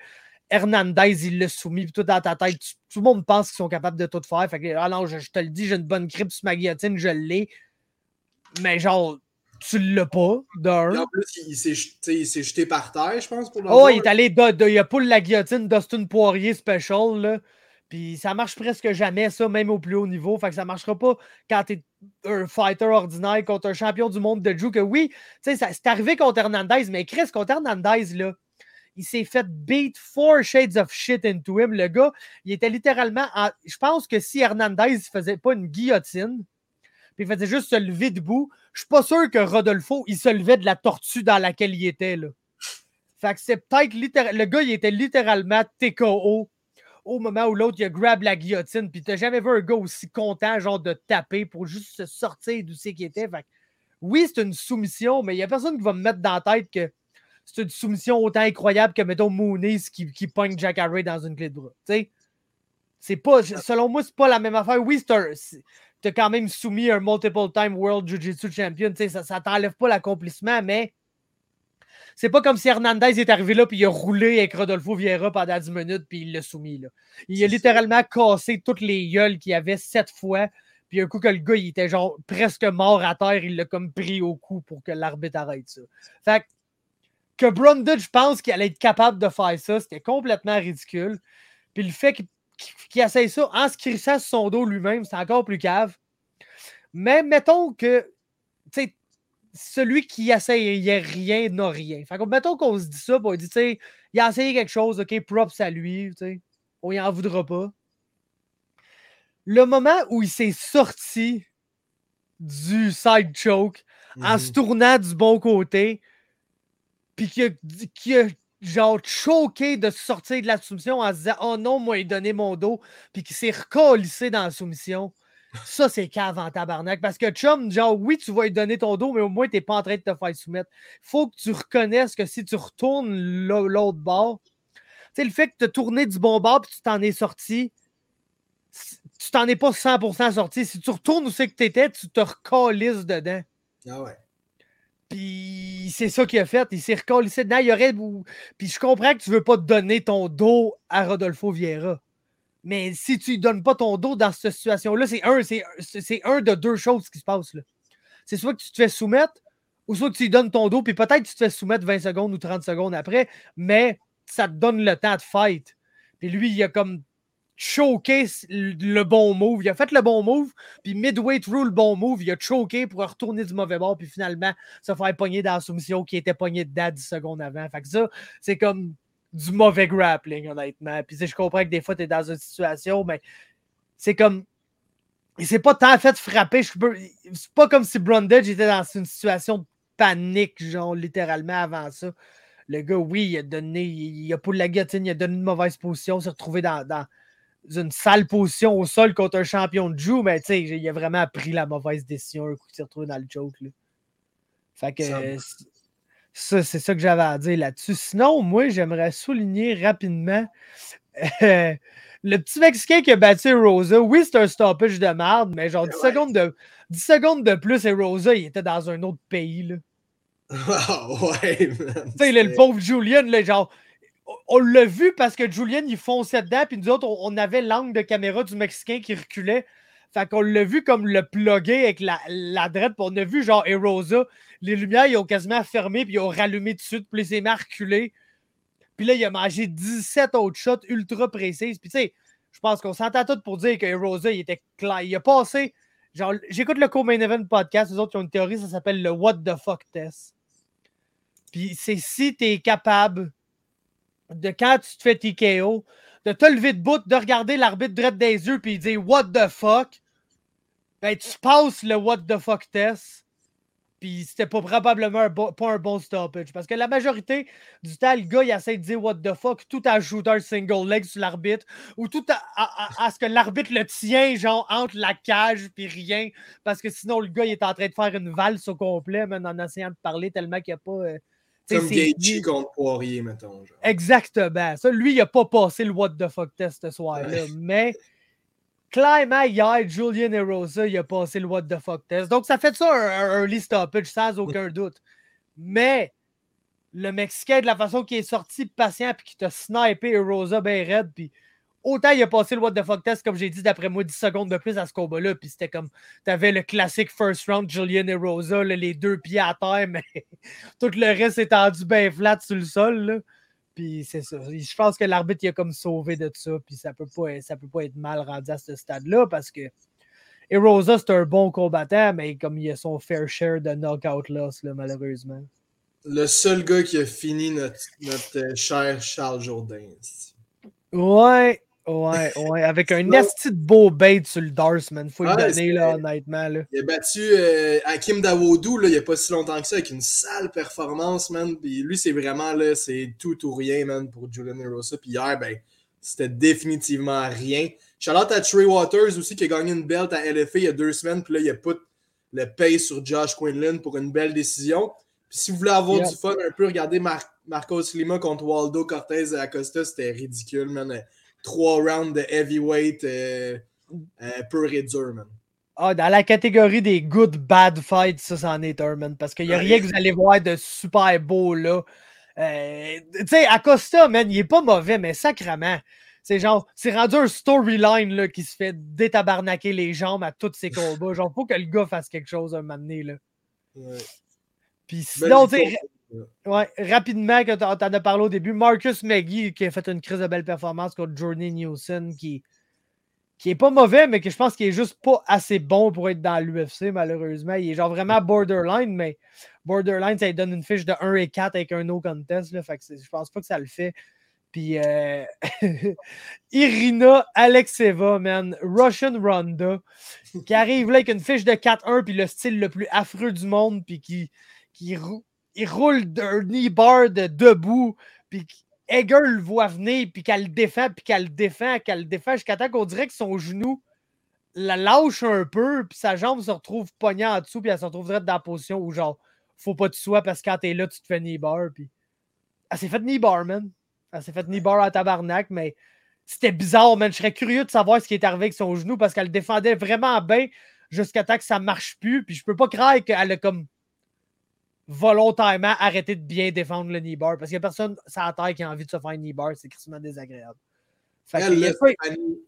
Hernandez, il l'a soumis, puis tout dans ta tête, tout le monde pense qu'ils sont capables de tout faire. Fait que, ah non, je, je te le dis, j'ai une bonne grippe sur ma guillotine, je l'ai. Mais genre, tu l'as pas, d'un. En plus, il, s'est jeté par terre, je pense, pour Oh, il est allé de, il a pas la guillotine d'Austin Poirier Special, là. Puis ça marche presque jamais, ça, même au plus haut niveau. Fait que ça marchera pas quand t'es un fighter ordinaire contre un champion du monde de Drew. Que oui, tu sais, c'est arrivé contre Hernandez, mais Chris, contre Hernandez, là, il s'est fait beat four shades of shit into him. Le gars, il était littéralement. Je pense que si Hernandez faisait pas une guillotine, puis il faisait juste se lever debout. Je suis pas sûr que Rodolfo, il se levait de la tortue dans laquelle il était. Là. Fait que c'est peut-être Le gars, il était littéralement TKO au moment où l'autre, il a grab la guillotine. Puis t'as jamais vu un gars aussi content, genre, de taper pour juste se sortir d'où c'est qu'il était. Fait que, oui, c'est une soumission, mais il n'y a personne qui va me mettre dans la tête que c'est une soumission autant incroyable que, mettons, Moonies qui, qui pogne Jack Harry dans une clé de bras. C'est pas, selon moi, c'est pas la même affaire. Oui, tu as quand même soumis un multiple time World Jiu-Jitsu Champion. Ça, ça t'enlève pas l'accomplissement, mais c'est pas comme si Hernandez est arrivé là puis il a roulé avec Rodolfo Vieira pendant 10 minutes puis il l'a soumis. Là. Il a littéralement cassé toutes les gueules qu'il y avait sept fois. Puis un coup que le gars il était genre presque mort à terre, il l'a comme pris au cou pour que l'arbitre arrête ça. Fait que, que Brundage pense qu'il allait être capable de faire ça, c'était complètement ridicule. Puis le fait qu'il qui, essaye ça en se crissant sur son dos lui-même, c'est encore plus cave. Mais mettons que celui qui essaye rien n'a rien. Fait mettons qu'on se dit ça, on dit, il a essayé quelque chose, ok, props à lui, on y en voudra pas. Le moment où il s'est sorti du side choke en se mhm. tournant du bon côté, puis qu'il a, genre choqué de sortir de la soumission en se disant Oh non, moi, il donnait mon dos, puis qui s'est recollissé dans la soumission. Ça, c'est cave en tabarnak. Parce que Chum, genre, oui, tu vas lui donner ton dos, mais au moins, tu n'es pas en train de te faire soumettre. faut que tu reconnaisses que si tu retournes l'autre bord, tu sais, le fait que tu as tourné du bon bord et tu t'en es sorti, tu t'en es pas 100% sorti. Si tu retournes où c'est que tu étais, tu te recalisses dedans. Ah ouais. Puis c'est ça qu'il a fait. Il s'est recalissé dedans. Il aurait... Puis je comprends que tu veux pas te donner ton dos à Rodolfo Vieira. Mais si tu ne donnes pas ton dos dans cette situation-là, c'est un, c'est, un de deux choses qui se passent. C'est soit que tu te fais soumettre, ou soit que tu donnes ton dos, puis peut-être tu te fais soumettre 20 secondes ou 30 secondes après, mais ça te donne le temps de fight. Puis lui, il a comme choqué le bon move. Il a fait le bon move, puis midway through le bon move, il a choqué pour retourner du mauvais bord, puis finalement se faire pogner dans la soumission qui était pognée dedans 10 secondes avant. Fait que ça, c'est comme du mauvais grappling, honnêtement. Puis je comprends que des fois, tu es dans une situation, mais c'est comme. Il s'est pas tant fait frapper. C'est pas comme si Brundage était dans une situation de panique, genre littéralement avant ça. Le gars, oui, il a donné, il a pour la guillotine, il a donné une mauvaise position, s'est retrouvé dans, dans, une sale position au sol contre un champion de Jew, mais tu sais, il a vraiment pris la mauvaise décision un coup il s'est retrouvé dans le choke. Là. Fait que ça, c'est ça que j'avais à dire là-dessus. Sinon, moi, j'aimerais souligner rapidement euh, le petit Mexicain qui a battu Rosa. Oui, c'est un stoppage de merde, mais genre 10, secondes, de, 10 secondes de plus et Rosa, il était dans un autre pays. Là. ouais, Tu sais, le pauvre Julian, là, genre, on l'a vu parce que Julian, il fonçait dedans, puis nous autres, on, avait l'angle de caméra du Mexicain qui reculait. Fait qu'on l'a vu comme le plugger avec la, la drette, puis on a vu genre Erosa les lumières, ils ont quasiment fermé, puis ils ont rallumé tout de suite, puis les a reculé. Puis là, il a mangé 17 autres shots ultra précises. Puis tu sais, je pense qu'on s'entend tout pour dire que Rosa, il était clair. Il a passé. Genre, j'écoute le Co-Main Event podcast, les autres qui ont une théorie, ça s'appelle le What the fuck test. Puis c'est si tu es capable de quand tu te fais TKO, de te lever de bout, de regarder l'arbitre droit des yeux, puis dire What the fuck, ben tu passes le What the fuck test puis c'était pas probablement pas un bon stoppage. Parce que la majorité du temps, le gars, il essaie de dire what the fuck tout à ajouter un single leg sur l'arbitre ou tout à, ce que l'arbitre le tient, genre, entre la cage puis rien. Parce que sinon, le gars, il est en train de faire une valse au complet, même en essayant de parler tellement qu'il n'y a pas. Euh, Comme Gaethje contre Poirier, mettons. Exactement. Ça, lui, il n'a pas passé le what the fuck test ce soir-là. Mais Clairement, hier, Julian Erosa, il a passé le What the fuck test. Donc, ça fait ça un, early stoppage, sans aucun doute. Mais le Mexicain, de la façon qu'il est sorti patient puis qu'il t'a snipé Erosa bien raide, puis autant il a passé le What the fuck test, comme j'ai dit, d'après moi, 10 secondes de plus à ce combat-là, puis c'était comme, t'avais le classique first round Julian Erosa, les deux pieds à terre, mais tout le reste étendu bien flat sur le sol, là. Puis c'est ça. Je pense que l'arbitre il a comme sauvé de ça. Puis ça peut pas, ça peut pas être mal rendu à ce stade-là parce que Erosa, c'est un bon combattant, mais comme il a son fair share de knockout loss, là, malheureusement. Le seul gars qui a fini notre, notre euh, cher Charles Jourdain. Ouais, Ouais, ouais, avec un esti de beau bait sur le Dars, man. Faut le donner, là, honnêtement. Là. Il a battu euh, Hakim Dawoudou, là, il n'y a pas si longtemps que ça, avec une sale performance, man. Puis lui, c'est vraiment, là, c'est tout ou rien, man, pour Julian Erosa. Puis hier, ben, c'était définitivement rien. Charlotte à Trey Waters aussi, qui a gagné une belt à LFA il y a deux semaines. Puis là, il a put le pay sur Josh Quinlan pour une belle décision. Puis si vous voulez avoir du fun un peu, regardez Marcos Lima contre Waldo Cortez à Acosta, c'était ridicule, man trois rounds de heavyweight euh, euh, pur et dur, man. Ah, dans la catégorie des good bad fights, ça, c'en est un, man. Parce qu'il n'y a rien que vous allez voir de super beau, là. Euh, tu sais, Acosta, man, il est pas mauvais, mais sacrement. C'est genre, c'est rendu un storyline là, qui se fait détabarnaquer les jambes à tous ses combats. Genre, faut que le gars fasse quelque chose un moment donné, là. Ouais. Puis sinon, tu sais, Ouais, rapidement, quand tu en as parlé au début, Marcus McGee qui a fait une crise de belle performance contre Jordan Nielsen qui, qui est pas mauvais, mais que je pense qu'il est juste pas assez bon pour être dans l'UFC, malheureusement. Il est genre vraiment borderline, mais borderline, ça donne une fiche de 1 et 4 avec un no contest. Là, que je pense pas que ça le fait. Puis euh, Irina Alexeva, man, Russian Ronda, qui arrive là avec une fiche de 4-1, puis le style le plus affreux du monde, puis qui, qui, il roule d'un de debout, puis Egger le voit venir, puis qu'elle le défend, puis qu'elle le défend, qu'elle le défend, jusqu'à temps qu'on dirait que son genou la lâche un peu, puis sa jambe se retrouve pognée en dessous, puis elle se retrouve dans la position où, genre, faut pas tu sois parce que quand t'es là, tu te fais knee bar. Puis... Elle s'est fait knee bar, man. Elle s'est fait knee bar à tabarnak, mais c'était bizarre, man. Je serais curieux de savoir ce qui est arrivé avec son genou parce qu'elle défendait vraiment bien jusqu'à temps que ça marche plus. Puis je peux pas croire qu'elle a comme volontairement arrêté de bien défendre le knee bar parce qu'il y a personne sur la terre qui a envie de se faire un knee bar. C'est extrêmement désagréable. Elle,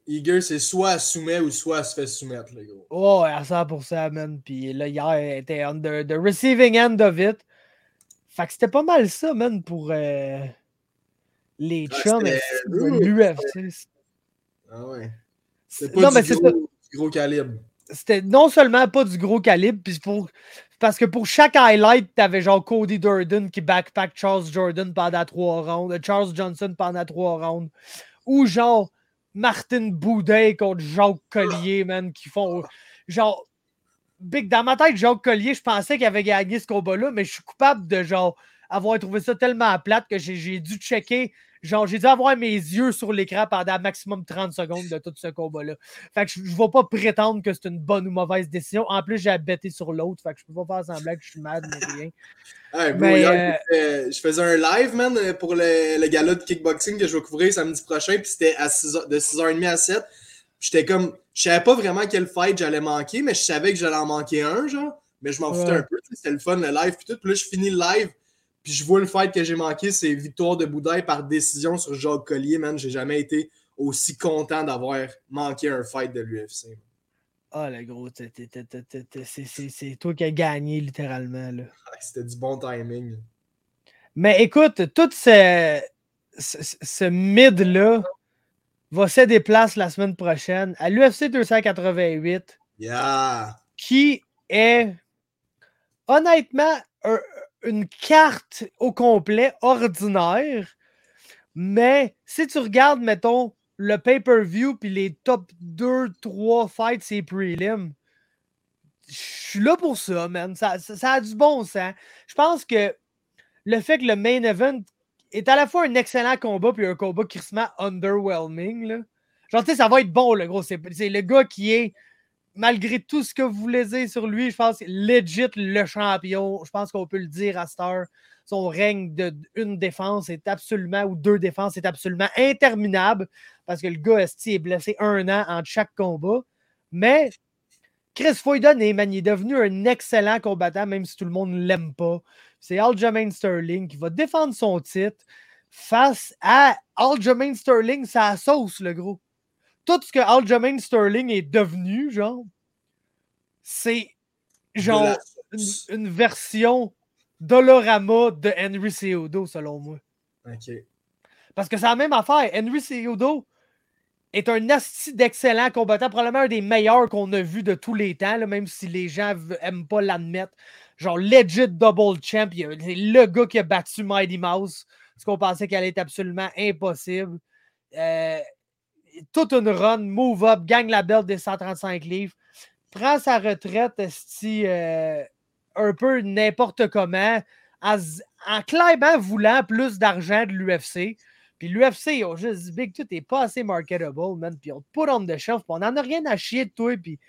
Eager, c'est soit elle soumet ou soit elle se fait soumettre, les gros. Oh, à 100%, man. Puis là, hier, elle était on the, receiving end of it. Fait que c'était pas mal ça, man, pour euh, les ah, chums l'UFC. Ah ouais. C'était pas non, du, gros, du, gros, calibre. C'était non seulement pas du gros calibre, puis pour... parce que pour chaque highlight, t'avais genre Cody Durden qui backpack Charles Jordan pendant trois rounds, Charles Johnson pendant trois rounds ou genre Martin Boudin contre Jacques Collier, man, qui font genre. Big, dans ma tête, Jacques Collier, je pensais qu'il avait gagné ce combat-là, mais je suis coupable de genre avoir trouvé ça tellement plate que j'ai dû checker Genre, j'ai dû avoir mes yeux sur l'écran pendant maximum 30 secondes de tout ce combat-là. Fait que je ne vais pas prétendre que c'est une bonne ou mauvaise décision. En plus, j'ai abêté sur l'autre. Fait que je peux pas faire semblant que je suis mal, mais rien. Euh, je faisais un live, man, pour le, le gala de kickboxing que je vais couvrir samedi prochain. Puis c'était de 6h30 à 7. J'étais comme. Je savais pas vraiment quel fight j'allais manquer, mais je savais que j'allais en manquer un, genre. Mais je m'en foutais un peu. C'était le fun, le live. Puis tout. Puis là, je finis le live. Puis je vois le fight que j'ai manqué, c'est victoire de Boudaille par décision sur Jacques Collier, man. J'ai jamais été aussi content d'avoir manqué un fight de l'UFC. Ah, le gros, c'est toi qui as gagné littéralement. C'était du bon timing. Mais écoute, tout ce, ce, mid-là va se déplacer la semaine prochaine à l'UFC 288. Yeah! Qui est honnêtement un, une carte au complet ordinaire, mais si tu regardes, mettons, le pay-per-view puis les top 2, 3 fights, c'est prelim, je suis là pour ça, man. Ça, a du bon sens. Je pense que le fait que le main event est à la fois un excellent combat puis un combat qui se met underwhelming, là. Genre, tu sais, ça va être bon, le gros. C'est le gars qui est malgré tout ce que vous voulez dire sur lui, je pense legit le champion. Je pense qu'on peut le dire à Star. Son règne d'une défense est absolument, ou deux défenses, est absolument interminable parce que le gars est blessé un an entre chaque combat. Mais Chris Foyden est, est devenu un excellent combattant, même si tout le monde ne l'aime pas. C'est Aljamain Sterling qui va défendre son titre face à Aljamain Sterling, sa sauce, le gros tout ce que Aljamain Sterling est devenu, genre, c'est genre une, version Dolorama de Henry Ceodo, selon moi. OK. Parce que c'est la même affaire. Henry Ceodo est un asti d'excellent combattant, probablement un des meilleurs qu'on a vu de tous les temps, même si les gens n'aiment pas l'admettre. Genre, legit double champ. C'est le gars qui a battu Mighty Mouse, ce qu'on pensait qu'elle était absolument impossible. Euh, toute une run, move up, gagne la belle des 135 livres, prend sa retraite euh, un peu n'importe comment, en, clairement voulant plus d'argent de l'UFC. Puis l'UFC, ils ont juste dit, Big, tout est pas assez marketable, man. Puis on te put on the shelf, puis on n'en a rien à chier de toi. Puis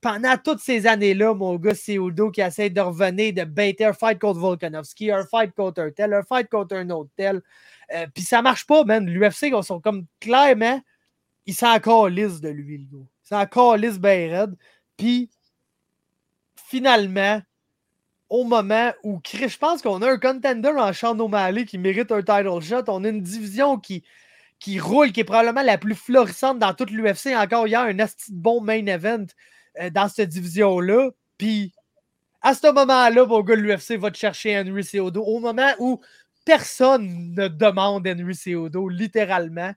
pendant toutes ces années-là, mon gars, c'est Udo qui essaie de revenir, de baiter un fight contre Volkanovski, un fight contre un tel, un fight contre un autre tel. Euh, puis ça marche pas, man. L'UFC, ils sont comme clairement il s'en calisse de lui, le gars. Il s'en calisse. Puis, finalement, au moment où je pense qu'on a un contender en Sean O'Malley qui mérite un title shot, on a une division qui, qui roule, qui est probablement la plus florissante dans toute l'UFC. Encore hier, un asti bon main event euh, dans cette division-là. Puis, à ce moment-là, mon gars, l'UFC va te chercher Henry Ceodo. Au moment où personne ne demande Henry Ceodo, littéralement.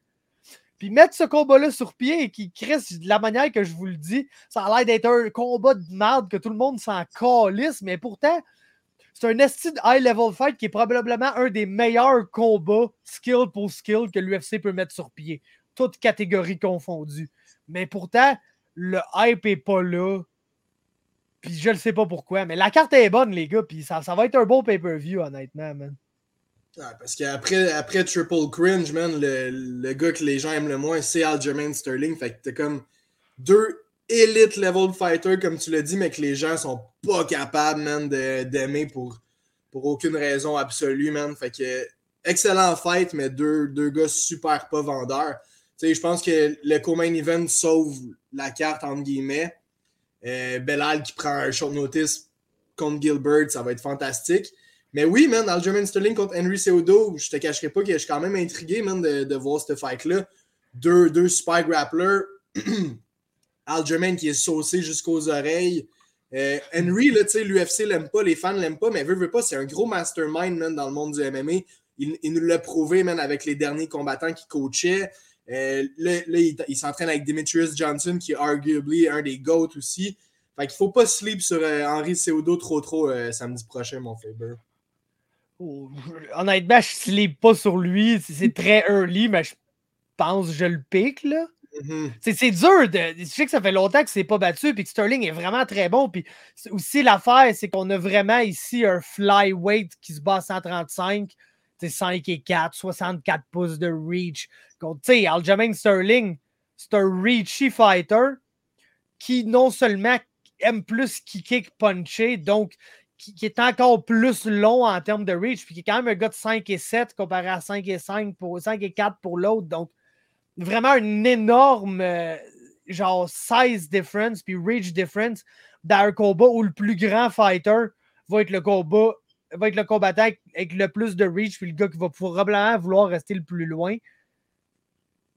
Puis mettre ce combat-là sur pied et qui crée de la manière que je vous le dis, ça a l'air d'être un combat de merde que tout le monde s'en calisse, mais pourtant, c'est un esti high-level fight qui est probablement un des meilleurs combats skill pour skill que l'UFC peut mettre sur pied, toutes catégories confondues. Mais pourtant, le hype est pas là. Puis je ne sais pas pourquoi, mais la carte est bonne, les gars. Puis ça, ça va être un bon pay-per-view, honnêtement, man parce qu'après après Triple Cringe, man, le, le, gars que les gens aiment le moins, c'est Aljamain Sterling. Fait que t'as comme deux élite level fighter, comme tu l'as dit, mais que les gens sont pas capables, man, d'aimer pour, pour aucune raison absolue, man. Fait que, excellent fight, mais deux, deux gars super pas vendeurs. Tu sais, je pense que le co-main event sauve la carte, entre guillemets. Euh, Belal qui prend un short notice contre Gilbert, ça va être fantastique. Mais oui, man, Aljamain Sterling contre Henry Seudo, je te cacherai pas que je suis quand même intrigué, man, de, voir ce fight-là. Deux, deux grapplers. Aljamain qui est saucé jusqu'aux oreilles. Euh, Henry, là, tu sais, l'UFC l'aime pas, les fans l'aiment pas, mais veut, veut pas, c'est un gros mastermind, man, dans le monde du MMA. Il, il nous l'a prouvé, man, avec les derniers combattants qu'il coachait. Euh, là, il, s'entraîne avec Demetrius Johnson, qui est arguably un des GOAT aussi. Fait qu'il faut pas sleep sur euh, Henry Seudo trop trop samedi prochain, mon Faber. Oh, honnêtement, je sleep pas sur lui. C'est très early, mais je pense que je le pique, là. Mm-hmm. C'est dur. De, je sais que ça fait longtemps que c'est pas battu, puis que Sterling est vraiment très bon. Puis aussi, l'affaire, c'est qu'on a vraiment ici un flyweight qui se bat à 135. 5 et 4, 64 pouces de reach. Contre, Aljamain Sterling, c'est un reachy fighter qui non seulement aime plus kicker que puncher, donc qui, est encore plus long en termes de reach, puis qui est quand même un gars de 5 et 7 comparé à 5 et 5 pour 5 et 4 pour l'autre. Donc, vraiment une énorme euh, genre size difference puis reach difference dans un combat où le plus grand fighter va être le combat va être le combattant avec, le plus de reach, puis le gars qui va probablement vouloir rester le plus loin.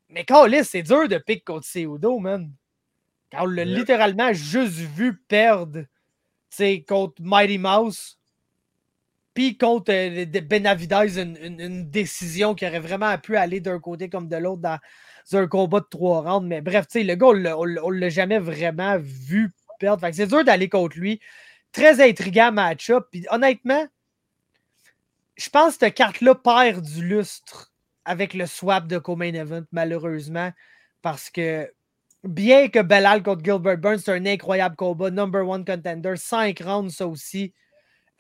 Mais Carlis, c'est dur de pick contre Seudo, man. Quand on l'a littéralement juste vu perdre contre Mighty Mouse, puis contre euh, Benavidez, une, une, décision qui aurait vraiment pu aller d'un côté comme de l'autre dans un combat de trois rounds. Mais bref, le gars, on ne l'a jamais vraiment vu perdre. c'est dur d'aller contre lui. Très intriguant match-up. Puis honnêtement, je pense que cette carte-là perd du lustre avec le swap de co-main event, malheureusement, parce que bien que Belal contre Gilbert Burns, c'est un incroyable combat, number one contender, 5 rounds, ça aussi.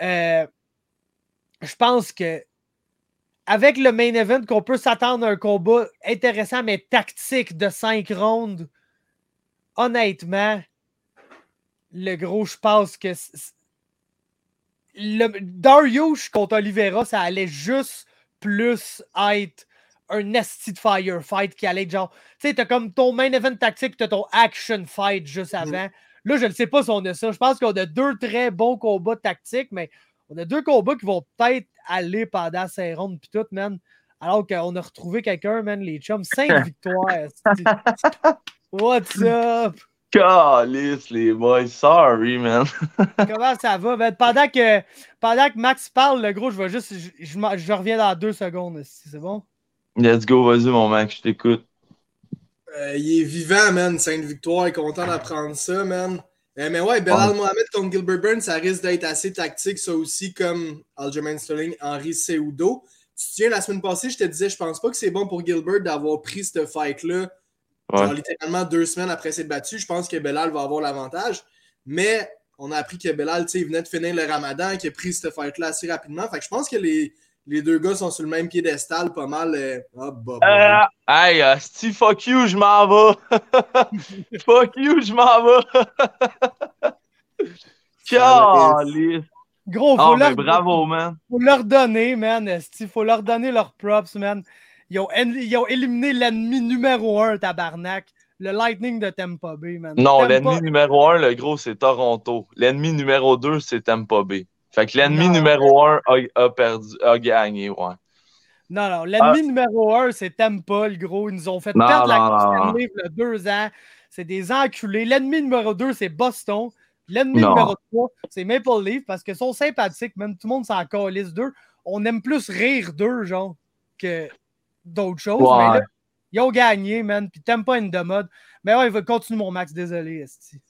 Euh, je pense que avec le main event, qu'on peut s'attendre à un combat intéressant mais tactique de 5 rounds, honnêtement, le gros, je pense que le, Darius contre Oliveira, ça allait juste plus être un nasty de firefight qui allait être genre. Tu sais, t'as comme ton main event tactique, t'as ton action fight juste mm. avant. Là, je ne sais pas si on a ça. Je pense qu'on a deux très bons combats tactiques, mais on a deux combats qui vont peut-être aller pendant ces rondes puis tout, man. Alors qu'on a retrouvé quelqu'un, man, les chums. Cinq victoires. What's up? Calice, les boys. Sorry, man. Comment ça va? Ben, pendant, que, pendant que Max parle, le gros, je vais juste. Je, je, reviens dans deux secondes. C'est bon? Let's go, vas-y, mon mec, je t'écoute. Euh, il est vivant, man. C'est une victoire. Il est content d'apprendre ça, man. Euh, mais ouais, Belal Mohamed contre Gilbert Burns, ça risque d'être assez tactique, ça aussi, comme Aljamain Sterling, Henri Seudo. Tu te souviens, la semaine passée, je te disais, je pense pas que c'est bon pour Gilbert d'avoir pris ce fight-là littéralement deux semaines après s'être battu, je pense que Belal va avoir l'avantage. Mais on a appris que Belal, il venait de finir le ramadan, qu'il a pris cette fight-là assez rapidement. Fait que je pense que les, les deux gars sont sur le même piédestal, pas mal. Euh... Oh, bah, bah. hey, uh, Steve, fuck you, je m'en vais. fuck you, je m'en vais. Calice. Gros, faut oh, leur... bravo, man. Faut leur donner, man. Il faut leur donner leurs props, man. Ils ont, éliminé l'ennemi numéro un, tabarnak. Le Lightning de Tampa Bay, man. Non, l'ennemi numéro un, le gros, c'est Toronto. L'ennemi numéro deux, c'est Tampa Bay. Fait que l'ennemi numéro un a, perdu, a gagné, ouais. Non, non, l'ennemi ah. numéro un, c'est Tampa, le gros. Ils nous ont fait perdre la Coupe il y a deux ans. C'est des enculés. L'ennemi numéro deux, c'est Boston. L'ennemi numéro trois, c'est Maple Leaf parce qu'ils sont sympathiques, même tout le monde s'en calisse d'eux. On aime plus rire d'eux, genre, que d'autres choses. Mais là, ils ont gagné, man. Puis t'aimes pas une de mode. Mais ouais, il va continuer mon max, désolé, Esti.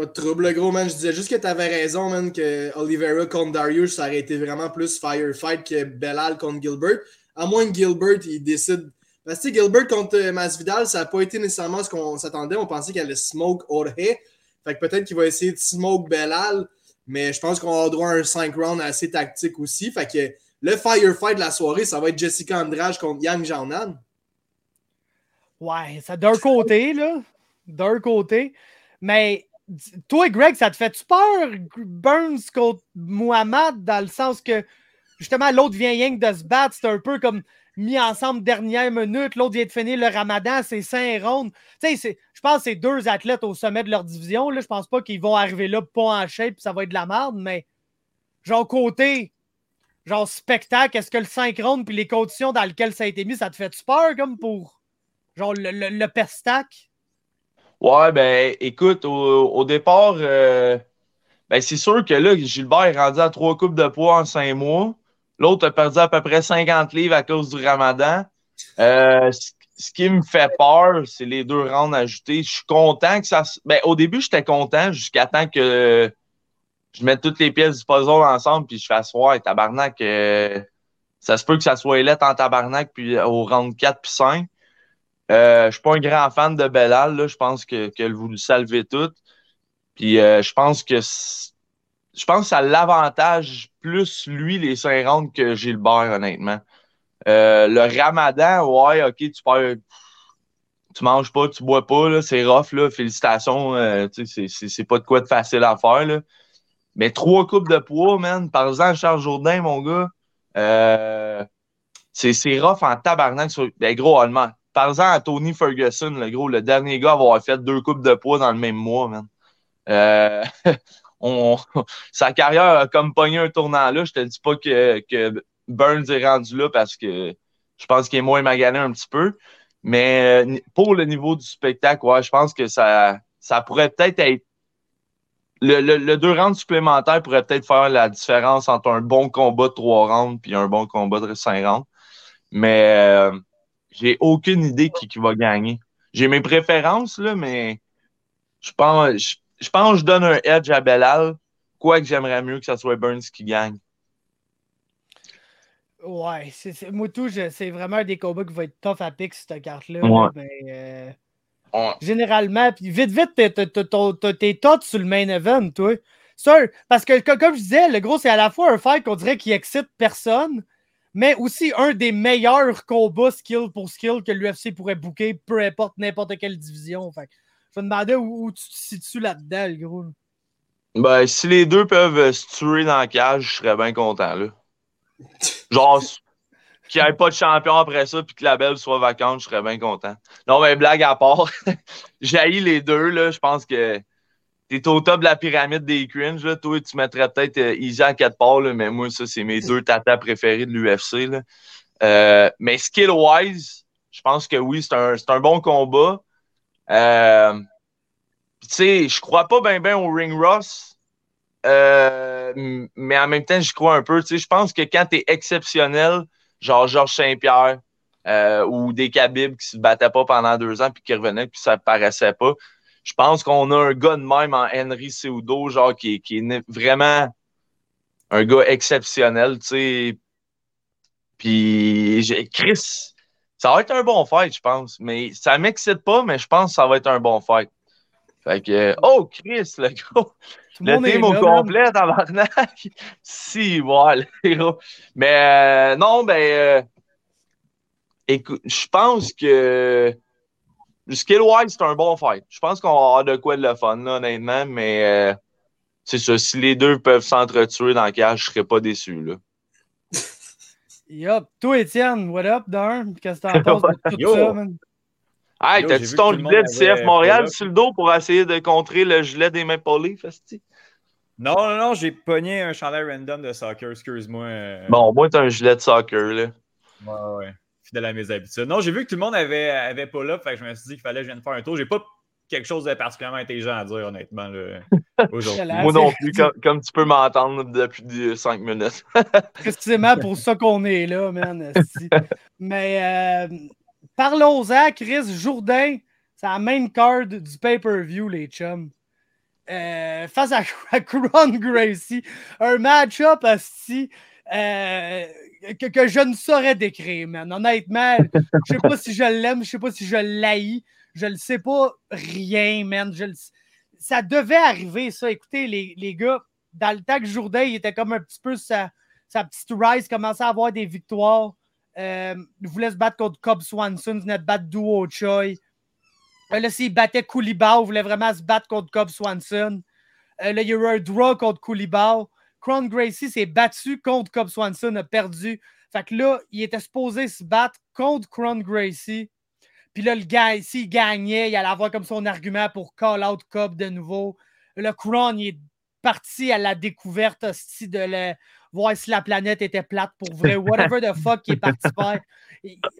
Pas de trouble, gros, man. Je disais juste que t'avais raison, man, que Oliveira contre Darius, ça aurait été vraiment plus firefight que Belal contre Gilbert. À moins que Gilbert, il décide. Parce que Gilbert contre euh, Masvidal, ça n'a pas été nécessairement ce qu'on s'attendait. On pensait qu'il allait smoke Jorge. Fait que peut-être qu'il va essayer de smoke Belal. Mais je pense qu'on aura droit à un 5 rounds assez tactique aussi. Fait que le firefight de la soirée, ça va être Jessica Andrade contre Yang Jianan. Ouais, ça d'un côté, là. d'un côté. Mais toi, Greg, ça te fait-tu peur, Burns contre Muhammad, dans le sens que justement, l'autre vient rien de se battre, c'est un peu comme mis ensemble dernière minute, l'autre vient de finir le ramadan, c'est cinq rondes. Tu sais, je pense que c'est deux athlètes au sommet de leur division. Là. Je pense pas qu'ils vont arriver là pas en shape, ça va être de la merde, mais genre côté, genre spectacle, est-ce que le 5 rondes puis les conditions dans lesquelles ça a été mis, ça te fait-tu peur comme pour genre le, le, pestac? Ouais, ben écoute, au, départ, euh, ben, c'est sûr que là, Gilbert est rendu à trois coupes de poids en cinq mois. L'autre a perdu à peu près 50 livres à cause du ramadan. Euh, ce qui me fait peur, c'est les deux rounds ajoutés. Je suis content que ça. Ben, au début, j'étais content jusqu'à temps que je mette toutes les pièces du puzzle ensemble puis je fasse ouais, tabarnak. Euh, ça se peut que ça soit élève en tabarnak puis au round 4 puis 5. Euh, je suis pas un grand fan de Bellal. Là. Je pense que, que vous le salvez tout. Puis euh, je pense que je pense ça l'avantage plus lui les 5 rounds que Gilbert, honnêtement. Euh, le ramadan, ouais, ok, tu perds. Tu manges pas, tu bois pas, c'est rough, là. Félicitations, euh, c'est pas de quoi de facile à faire, là. Mais trois coupes de poids, man. Par exemple, Charles Jourdain, mon gars, c'est rough en tabarnak sur. Ben, gros, allemand. Par exemple, à Tony Ferguson, le gros, le dernier gars à avoir fait deux coupes de poids dans le même mois, man. Euh, on, sa carrière a comme pogné un tournant là. Je te dis pas que, que Burns est rendu là parce que je pense qu'il est moins magané un petit peu. Mais euh, pour le niveau du spectacle, ouais, je pense que ça, ça pourrait peut-être être. Le, le, deux rounds supplémentaires pourrait peut-être faire la différence entre un bon combat de trois rounds et un bon combat de cinq rounds. Mais euh, j'ai aucune idée qui, qui va gagner. J'ai mes préférences, là, mais je pense, je pense que je donne un edge à Belal, quoique j'aimerais mieux que ce soit Burns qui gagne. Ouais, c'est, moi tout, c'est vraiment un des combats qui va être tough à pick cette carte-là. Euh, généralement, puis vite, vite, t'es, t'es, tot sur le main event, toi. parce que comme je disais, le gros, c'est à la fois un fight qu'on dirait qui excite personne, mais aussi un des meilleurs combats skill pour skill que l'UFC pourrait booker, peu importe n'importe quelle division. Fait je me demandais où, tu te situes là-dedans, le gros. Ben, si les deux peuvent se tuer dans la cage, je serais bien content, là. Genre, qu'il n'y ait pas de champion après ça, puis que la belle soit vacante, je serais bien content. Non, mais blague à part, j'ai les deux, là. Je pense que t'es au top de la pyramide des cringe, là. Toi, tu mettrais peut-être euh, Easy à quatre parts, là, mais moi, ça, c'est mes deux tatas préférés de l'UFC. Euh, mais skill-wise, je pense que oui, c'est un, un bon combat. Euh, tu sais, je crois pas bien ben au Ring Ross, euh, mais en même temps, j'y crois un peu. Tu sais, je pense que quand tu es exceptionnel, genre Georges Saint-Pierre ou des Khabib qui se battaient pas pendant deux ans puis qui revenaient puis ça paraissait pas, je pense qu'on a un gars de même en Henry Seudo, genre qui, qui est vraiment un gars exceptionnel, tu sais. Puis Chris, ça va être un bon fight, je pense. Mais ça m'excite pas, mais je pense que ça va être un bon fight. Fait que, oh, Chris, le gros. Le team au complet, tabarnak. si, voilà, Mais euh, non, ben, euh, écoute, je pense que skill-wise, c'est un bon fight. Je pense qu'on va avoir de quoi de le fun, là, honnêtement, mais euh, c'est ça. Si les deux peuvent s'entretuer dans le cage, je serais pas déçu, là. Yup. Toi, Étienne, what up, Darn? Qu'est-ce que t'en penses de tout ça, man? Hey, t'as-tu ton gilet de CF Montréal sur le dos pour essayer de contrer le gilet des Maple Leafs, Festi? Non, non, non, j'ai pogné un chandail random de soccer, excuse-moi. Bon, moi, t'as un gilet de soccer, là. Ouais, ouais. Fidèle à mes habitudes. Non, j'ai vu que tout le monde avait, avait pas là, fait que je me suis dit qu'il fallait que je vienne faire un tour. J'ai pas quelque chose de particulièrement intelligent à dire, honnêtement, aujourd'hui. Moi non plus, comme, tu peux m'entendre depuis cinq minutes. Précisément pour ça qu'on est là, man. Mais euh, parlons-en, Chris Jourdain, c'est la même card du pay-per-view, les chums. Euh, face à, à Gracie, un match-up euh, que, je ne saurais décrire, man. Honnêtement, je sais pas si je l'aime, je sais pas si je l'haïs. Je ne sais pas rien, man. Ça devait arriver, ça. Écoutez, les, les gars, dans le temps que Jourdain, il était comme un petit peu sa, sa petite rise, commençait à avoir des victoires. Euh, il voulait se battre contre Cobb Swanson, venait de battre Duo Choi. Euh, là, s'il battait Koulibaly, il voulait vraiment se battre contre Cobb Swanson. Euh, là, il y a eu un draw contre Koulibaly. Crown Gracie s'est battu contre Cobb Swanson, a perdu. Fait que là, il était supposé se battre contre Crown Gracie. Puis là, le gars, s'il gagnait, il allait avoir comme son argument pour call out Cobb de nouveau. Le Crown, il est parti à la découverte hostie, de le, voir si la planète était plate pour vrai. Whatever the fuck qui est parti faire.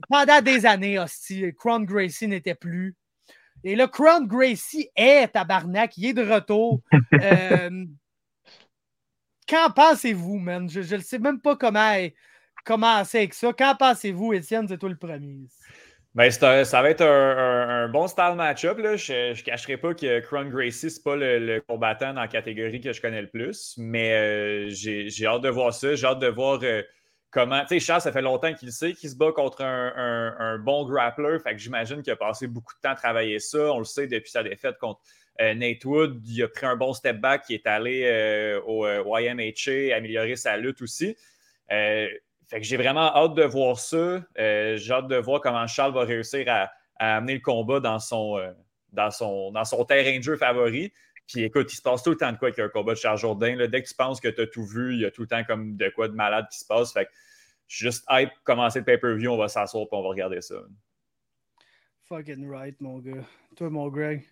Pendant des années, hostie, Crown Gracie n'était plus. Et là, Crown Gracie est tabarnak, il est de retour. Euh, Qu'en pensez-vous, man? Je ne sais même pas comment commencer avec ça. Qu'en pensez-vous, Étienne? C'est toi le premier? Ben, ça va être un, bon style match-up. Je ne cacherai pas que Crown Gracie, ce n'est pas le, combattant dans la catégorie que je connais le plus, mais euh, j'ai hâte de voir ça. J'ai hâte de voir euh, comment. Tu sais, Charles, ça fait longtemps qu'il sait qu'il se bat contre un, un bon grappler. Fait que j'imagine qu'il a passé beaucoup de temps à travailler ça. On le sait depuis sa défaite contre euh, Nate Wood. Il a pris un bon step back, qui est allé euh, au euh, YMHA, améliorer sa lutte aussi. fait que j'ai vraiment hâte de voir ça. j'ai hâte de voir comment Charles va réussir à, amener le combat dans son, dans son, dans son terrain de jeu favori. Puis écoute, il se passe tout le temps de quoi avec un combat de Charles Jourdain. Dès que tu penses que tu as tout vu, il y a tout le temps comme de quoi de malade qui se passe. Fait que juste hype, commencer le pay-per-view, on va s'asseoir et on va regarder ça. Fucking right, mon gars. Toi, mon Greg.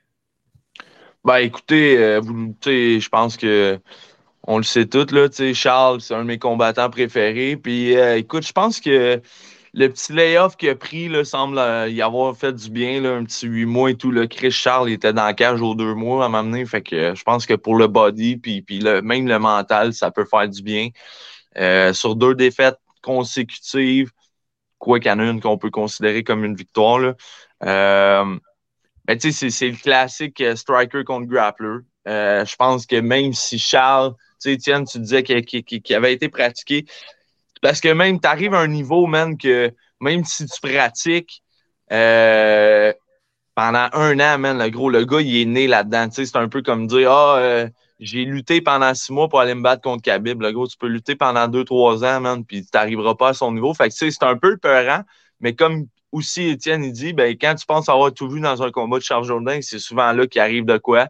Ben écoutez, euh, je pense que on le sait tous, là, Charles, c'est un de mes combattants préférés. Puis euh, écoute, je pense que le petit layoff qu'il a pris là, semble euh, y avoir fait du bien, là, un petit huit mois et tout. Le Chris Charles était dans la cage aux deux mois à m'amener. Fait que je pense que pour le body, puis, même le mental, ça peut faire du bien. sur deux défaites consécutives, quoi qu'il y en a une qu'on peut considérer comme une victoire. Là. Ben, tu sais, c'est le classique euh, striker contre grappler. Euh, je pense que même si Charles, tu Étienne, tu disais qu'il avait été pratiqué, parce que même, tu arrives à un niveau, man, que même si tu pratiques euh, pendant un an, man, le gros, le gars, il est né là-dedans. C'est un peu comme dire, ah, j'ai lutté pendant six mois pour aller me battre contre Khabib. Le gros, tu peux lutter pendant deux, trois ans, man, puis tu n'arriveras pas à son niveau. Fait que, c'est un peu peurant, mais comme aussi, Étienne, il dit, ben, quand tu penses avoir tout vu dans un combat de Charles Jourdain, c'est souvent là qu'il arrive de quoi.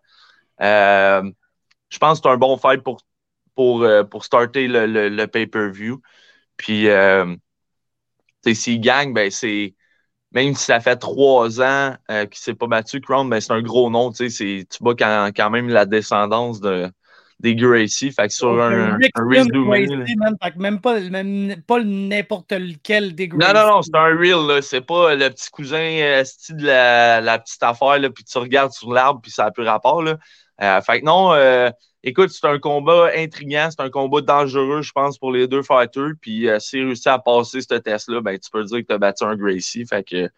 Euh, je pense que c'est un bon fight pour, pour, euh, pour starter le, le, pay-per-view. Puis, euh, s'il gagne, ben, c'est. Même si ça fait trois ans euh, qu'il ne s'est pas battu, Crown, ben, c'est un gros nom. Tu bats quand, quand même la descendance de, des Gracie. Fait que sur un, un, un résumé. même pas, même pas n'importe lequel des Gracie. Non, non, non, c'est un real. C'est pas le petit cousin euh, style de la, la, petite affaire, là, puis tu regardes sur l'arbre, puis ça n'a plus rapport. Là. Euh, fait que non, euh, écoute, c'est un combat intriguant, c'est un combat dangereux, je pense, pour les deux fighters. Puis euh, si réussi à passer ce test-là, ben, tu peux dire que tu as battu un Gracie. Fait que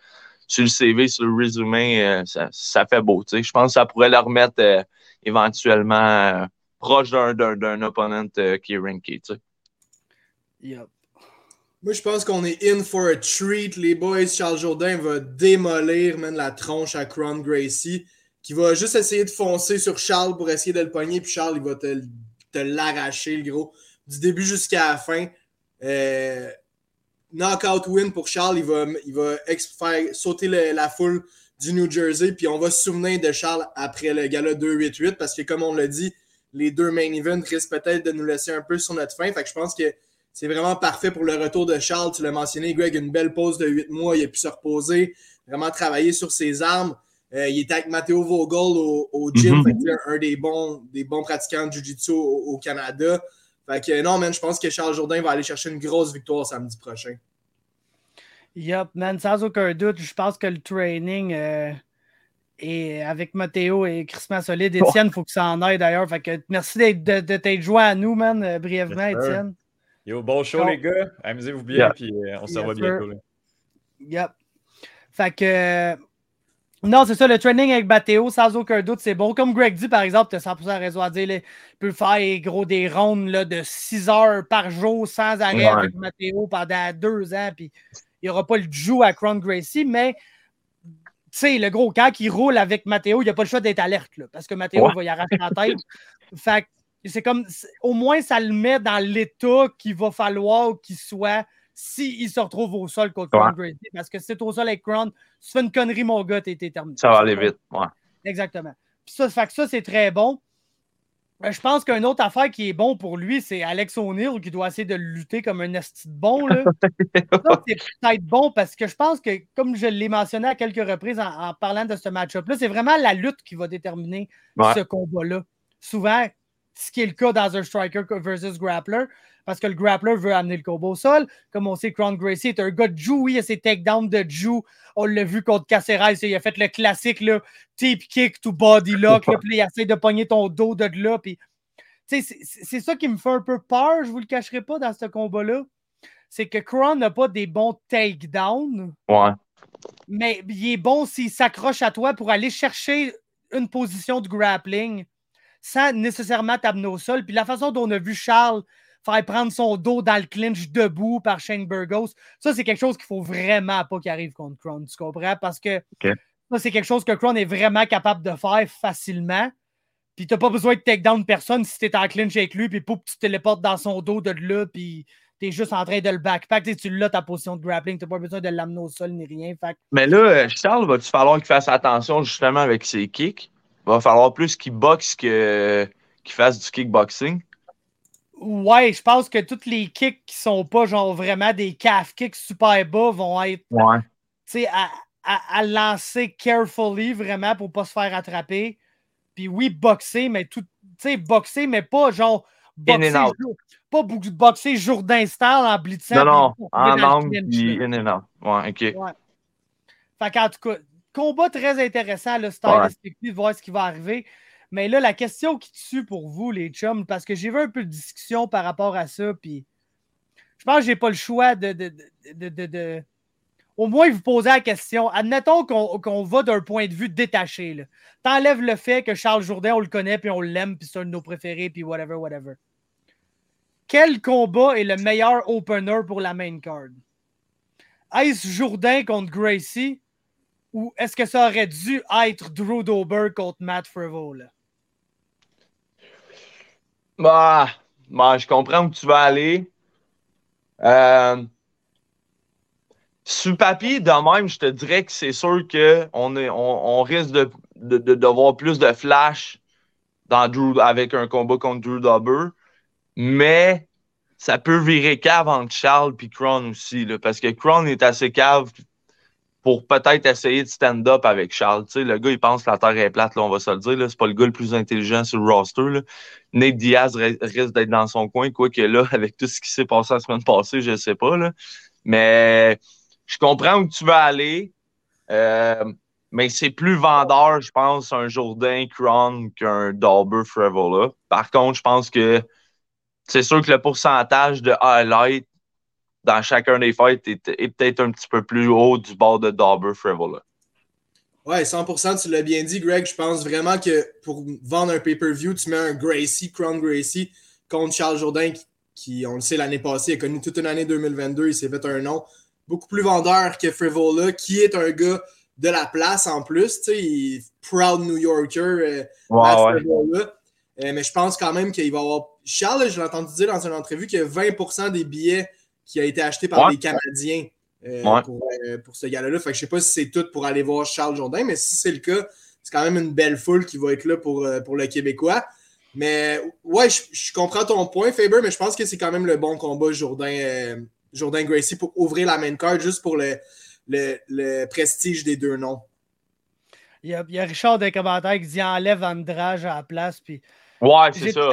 sur le CV, sur le résumé, euh, ça, ça, fait beau. Je pense que ça pourrait leur remettre éventuellement proche d'un opponent euh, qui est ranké. Tu sais. Yep. Moi, je pense qu'on est in for a treat. Les boys, Charles Jourdain va démolir même la tronche à Crown Gracie, qui va juste essayer de foncer sur Charles pour essayer de le pogner, puis Charles, il va te, te l'arracher, le gros, du début jusqu'à la fin. Euh, knockout win pour Charles, il va, il va faire sauter la foule du New Jersey, puis on va se souvenir de Charles après le gala 2-8-8, parce que comme on l'a dit, les deux main events risquent peut-être de nous laisser un peu sur notre fin. Fait que je pense que c'est vraiment parfait pour le retour de Charles. Tu l'as mentionné, Greg, une belle pause de 8 mois. Il a pu se reposer, vraiment travailler sur ses armes. Euh, il était avec Matteo Vogel au, gym, mm un, des, bons, des bons pratiquants de Jiu-Jitsu au, Canada. Fait que non, man, je pense que Charles Jourdain va aller chercher une grosse victoire samedi prochain. Yup, man, sans aucun doute, je pense que le training. Euh, et avec Matteo et Christmas Solide, Étienne, il faut que ça en aille d'ailleurs. merci de, de t'être joint à nous, man, euh, brièvement, Étienne. Yo, bon show, les gars. Amusez-vous bien, puis euh, on se revoit bientôt. Yep. Fait que. Non, c'est ça, le training avec Matteo, sans aucun doute, c'est bon. Comme Greg dit, par exemple, tu as 100% raison à dire, il peut faire gros des rondes là, de 6 heures par jour sans arrêt avec Matteo pendant deux ans, puis il n'y aura pas le joue à Crown Gracie, mais tu sais, le gros, quand il roule avec Matteo, il n'a pas le choix d'être alerte, là, parce que Matteo va y arracher la tête. fait c'est comme, au moins, ça le met dans l'état qu'il va falloir qu'il soit s'il se retrouve au sol contre Crown Gracie. Parce que si c'est au sol avec Crown, tu fais une connerie, mon gars, t'es terminé. Ça va aller vite. Ouais. Exactement. Puis ça, fait que ça, c'est très bon. Euh, je pense qu'une autre affaire qui est bon pour lui, c'est Alex O'Neill qui doit essayer de lutter comme un esti de bon. Là. c'est peut-être bon parce que je pense que, comme je l'ai mentionné à quelques reprises en, parlant de ce match-up-là, c'est vraiment la lutte qui va déterminer ce combat-là. Souvent, ce qui est le cas dans un striker versus grappler, parce que le grappler veut amener le combo au sol. Comme on sait, Crown Gracie est un gars de Jew. Oui, il a ses takedowns de Jew. On l'a vu contre Caceres. Il a fait le classique là, tip kick to body lock. puis il essaie de pogner ton dos de là. Puis, c'est ça qui me fait un peu peur. Je vous le cacherai pas dans ce combat-là. C'est que Crown n'a pas des bons takedowns. Ouais. Mais il est bon s'il s'accroche à toi pour aller chercher une position de grappling sans nécessairement t'amener au sol. Puis la façon dont on a vu Charles faire prendre son dos dans le clinch debout par Shane Burgos, ça, c'est quelque chose qu'il faut vraiment pas qu'il arrive contre Kron. Tu comprends? Parce que ça, c'est quelque chose que Kron est vraiment capable de faire facilement. Puis t'as pas besoin de take down personne si t'es en clinch avec lui, puis pouf, tu te téléportes dans son dos de là, puis t'es juste en train de le backpack. Tu, tu l'as ta position de grappling, t'as pas besoin de l'amener au sol ni rien. Mais là, euh, Charles, va-tu falloir qu'il fasse attention justement avec ses kicks? Va falloir plus qu'il boxe qu'il fasse du kickboxing? Ouais, je pense que tous les kicks qui sont pas genre vraiment des calf kicks super bas vont être à, à, lancer carefully vraiment pour pas se faire attraper. Puis oui, boxer, mais tout. Tu sais, boxer, mais pas genre. Boxer, in Pas boxer Jourdain style en blitzant. Non, non, en angle, puis in and out. Ouais, ok. Ouais. Fait qu'en tout cas, combat très intéressant, le style de voir ce qui va arriver. Mais là, la question qui tue pour vous, les chums, parce que j'ai vu un peu de discussion par rapport à ça, puis je pense que j'ai pas le choix de, de, au moins vous poser la question. Admettons qu'on va d'un point de vue détaché. T'enlèves le fait que Charles Jourdain, on le connaît, puis on l'aime, puis c'est un de nos préférés, puis whatever, whatever. Quel combat est le meilleur opener pour la main card? Est-ce Jourdain contre Gracie? Ou est-ce que ça aurait dû être Drew Dober contre Matt Frivole? Bah, bah, je comprends où tu vas aller. Euh, sur papier, de même, je te dirais que c'est sûr qu'on on, on, risque de, de, plus de flash dans avec un combat contre Drew Dober. Mais ça peut virer cave entre Charles et Kron aussi. Parce que Kron est assez cave pour peut-être essayer de stand-up avec Charles. Tu le gars, il pense que la Terre est plate, là, on va se le dire. C'est pas le gars le plus intelligent sur le roster. Là. Diaz risque d'être dans son coin, quoique là, avec tout ce qui s'est passé la semaine passée, je sais pas. Là. Mais je comprends où tu vas aller. Euh, mais c'est plus vendeur, je pense, un Jourdain Cron qu'un Dauber Frevola. Par contre, je pense que c'est sûr que le pourcentage de highlight dans chacun des fights est, peut-être un petit peu plus haut du bord de Dauber Frivola. Ouais, 100%, tu l'as bien dit, Greg. Je pense vraiment que pour vendre un pay-per-view, tu mets un Gracie, Crown Gracie, contre Charles Jourdain, qui, on le sait, l'année passée, a connu toute une année 2022. Il s'est fait un nom beaucoup plus vendeur que Frivola, qui est un gars de la place en plus. Tu sais, il proud New Yorker, euh, euh, mais je pense quand même qu'il va avoir. Charles, je l'ai entendu dire dans une entrevue que 20% des billets qui a été acheté par les Canadiens euh, pour, euh, pour, ce gars-là. Fait que je sais pas si c'est tout pour aller voir Charles Jourdain, mais si c'est le cas, c'est quand même une belle foule qui va être là pour, euh, pour le Québécois. Mais ouais, je, comprends ton point, Faber, mais je pense que c'est quand même le bon combat Jourdain, Jourdain Gracie pour ouvrir la main card juste pour le, le, prestige des deux noms. Il y, a, il y a Richard des commentaires qui dit enlève Andrage à la place. Puis Ouais, c'est ça.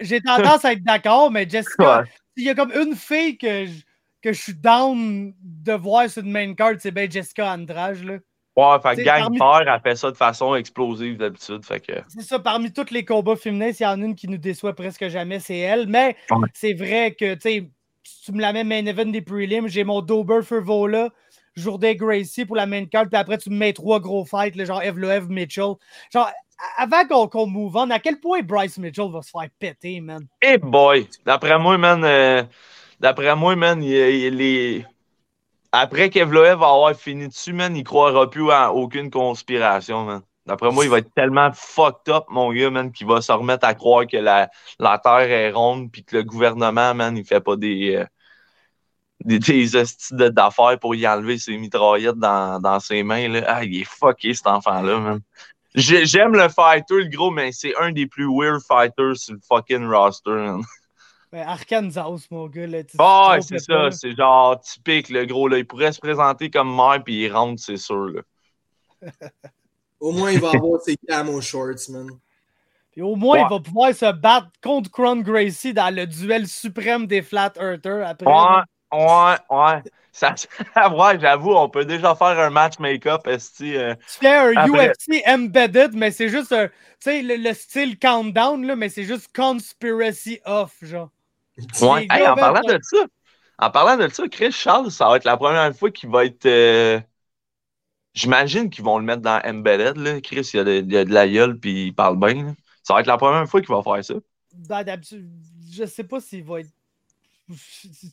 J'ai tendance à être d'accord, mais Jessica, il y a comme une fille que je, que je suis down de voir sur une main card, c'est bien Jessica Andrade. Là. Ouais, fait Gang parmi... Peur, elle fait ça de façon explosive d'habitude. Que... C'est ça, parmi tous les combats féminins, s'il y en a une qui nous déçoit presque jamais, c'est elle. Mais c'est vrai que, tu sais, si tu me la mets main event des prelims, j'ai mon Dober Furvola, Jourdain Gracie pour la main card, puis après tu me mets trois gros fights, là, genre Evloev Mitchell. Genre, avant qu'on move on, à quel point Bryce Mitchell va se faire péter, man? Hey boy! D'après moi, man, euh, d'après moi, man, il, est. Après qu'Evloev va avoir fini dessus, man, il croira plus à aucune conspiration, man. D'après moi, il va être tellement fucked up, mon gars, man, qu'il va se remettre à croire que la, la Terre est ronde puis que le gouvernement, man, il fait pas des. Euh, des, des d'affaires pour y enlever ses mitraillettes dans, dans ses mains. Là. Ah, il est fucké, cet enfant-là, man. J'ai- J'aime le fighter, le gros, mais c'est un des plus weird fighters sur le fucking roster, man. Ben, Arkansas, mon gars. Là, Ah, ouais, c'est ça. C'est genre typique, le gros. Là. Il pourrait se présenter comme maire puis il rentre, c'est sûr. Là. Au moins, il va avoir ses camo shorts, man. Puis au moins, Ouais. il va pouvoir se battre contre Cron Gracie dans le duel suprême des Flat Earthers après. Ouais, ouais, ouais. Ça, ouais, j'avoue, on peut déjà faire un match make-up, euh, Tu fais un Après- UFC embedded, mais c'est juste un. Tu sais, le, le style countdown, là, mais c'est juste conspiracy off, genre. Ouais. Hey, en parlant de ça, en parlant de ça, Chris Charles, ça va être la première fois qu'il va être. euh, J'imagine qu'ils vont le mettre dans Embedded. Là. Chris, il a, de, il a de la gueule puis il parle bien. là. Ça va être la première fois qu'il va faire ça. Ben, je sais pas s'il va être.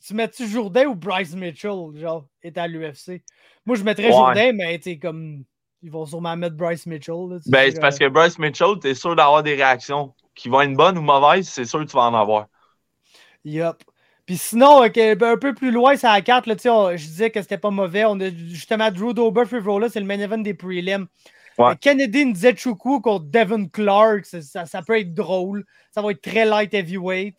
Tu mets-tu Jourdain ou Bryce Mitchell, genre, est à l'UFC? Moi, je mettrais Ouais. Jourdain, mais tu sais, comme. Ils vont sûrement mettre Bryce Mitchell. là, Ben, c'est parce que Bryce Mitchell, t'es sûr d'avoir des réactions. Qui vont être bonnes ou mauvaises, c'est sûr que tu vas en avoir. Yup. Puis sinon, ben, un peu plus loin, c'est la carte, là, on- je disais que c'était pas mauvais. On a justement Drew Dober, Fivrola, c'est le main event des prelims. Ouais. Kennedy Nzechukwu contre Devin Clark, ça- ça peut être drôle. Ça va être très light heavyweight.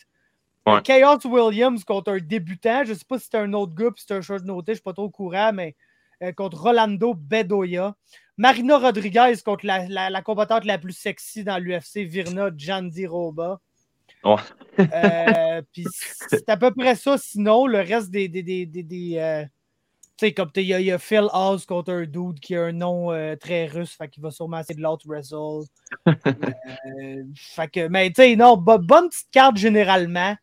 Ouais. Chaos Williams contre un débutant. Je sais pas si c'est un autre gars, puis c'est un short noté, je suis pas trop au courant, mais euh, contre Rolando Bedoya. Marina Rodriguez contre la, la- la combattante la plus sexy dans l'UFC, Virna Jandiroba. Ouais. Euh, puis c'est à peu près ça. Sinon, le reste des. des, des, des- des, euh, tu sais, comme il y, y a Phil House contre un dude qui a un nom très russe, fait qu'il va sûrement essayer de l'autre wrestle. Fait que, mais tu sais, non, bo- bonne petite carte généralement.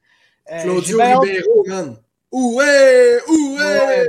Euh, Claudio Ribeiro, man. Oué! Oué!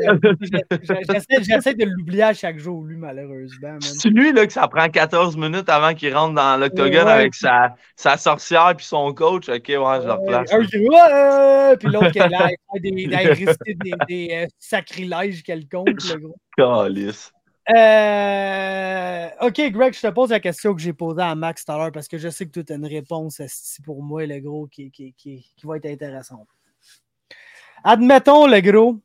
J'essaie j'essaie de l'oublier à chaque jour, lui, malheureusement. C'est lui là, que ça prend 14 minutes avant qu'il rentre dans l'octogone Ouais. avec sa, sa sorcière puis son coach. Ok, ouais, je le replace. Un qui ouais, puis l'autre qui est là, il fait des, des, des, des, euh, sacrilèges quelconques, le gros. Calice. Euh, ok, Greg, je te pose la question que j'ai posée à Max tout à l'heure parce que je sais que tu as une réponse pour moi, le gros, qui, qui, qui, qui va être intéressante. Admettons, le gros,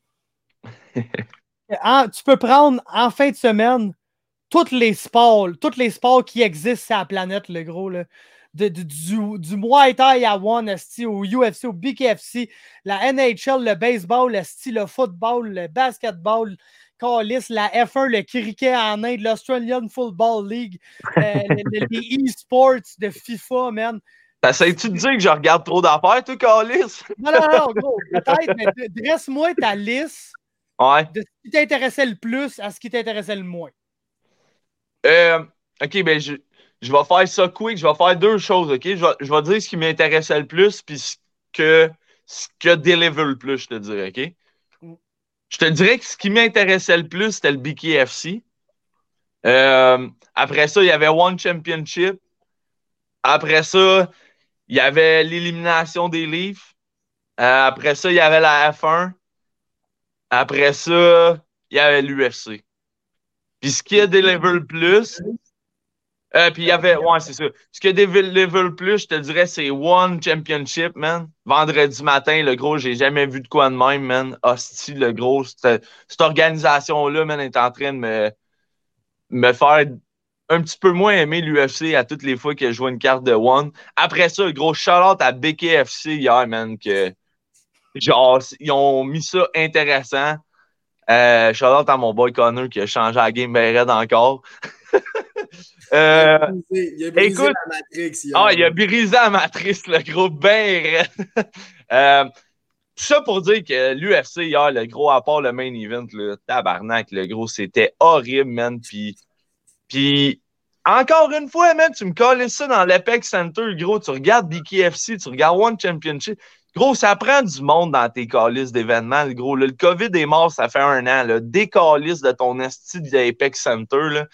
en- tu peux prendre en fin de semaine tous les sports, tous les sports qui existent sur la planète, le gros, là, de- de- du, du Muay Thai à One, esti, au UFC, au BKFC, la NHL, le baseball, esti, le football, le basketball, Callis, la F1, le cricket en Inde, l'Australian Football League, euh, le- le- les e-sports de FIFA, man. T'essayes-tu de dire que je regarde trop d'affaires, toi, Calice? Non, non, non, gros, peut-être, mais dresse-moi ta liste Ouais. de ce qui t'intéressait le plus à ce qui t'intéressait le moins. Euh, ok, ben je, je vais faire ça quick. Je vais faire deux choses, ok? Je vais, je vais dire ce qui m'intéressait le plus puis ce que, ce que deliver le plus, je te dirais, ok? Je te dirais que ce qui m'intéressait le plus, c'était le BKFC. Euh, après ça, il y avait One Championship. Après ça, il y avait l'élimination des Leafs. Euh, après ça, il y avait la F1. Après ça, il y avait l'UFC. Puis ce qui a deliver le plus, euh, puis il y avait, ouais, c'est ça. Ce a deliver le plus, je te dirais, c'est One Championship, man. Vendredi matin, le gros, j'ai jamais vu de quoi de même, man. Hostie, le gros, cette, organisation-là, man, est en train de me, faire un petit peu moins aimer l'UFC à toutes les fois que je vois une carte de One. Après ça, le gros shout-out à BKFC hier, man, que genre, ils ont mis ça intéressant. Euh, shout-out à mon boy Connor qui a changé la game bien raide encore. Euh, il a brisé, il a brisé écoute- la Matrix hier. ah, il a brisé la matrice, le gros, ben raide. Euh, ça pour dire que l'UFC hier, le gros, à part le main event, le tabarnak, le gros, c'était horrible, man. Puis, puis encore une fois, man, tu me colles ça dans l'Apex Center, gros. Tu regardes BKFC, tu regardes One Championship. Gros, ça prend du monde dans tes calices d'événements, le gros. là. le COVID est mort, ça fait un an. Là. Décalisse de ton esti de l'Apex Center. Là.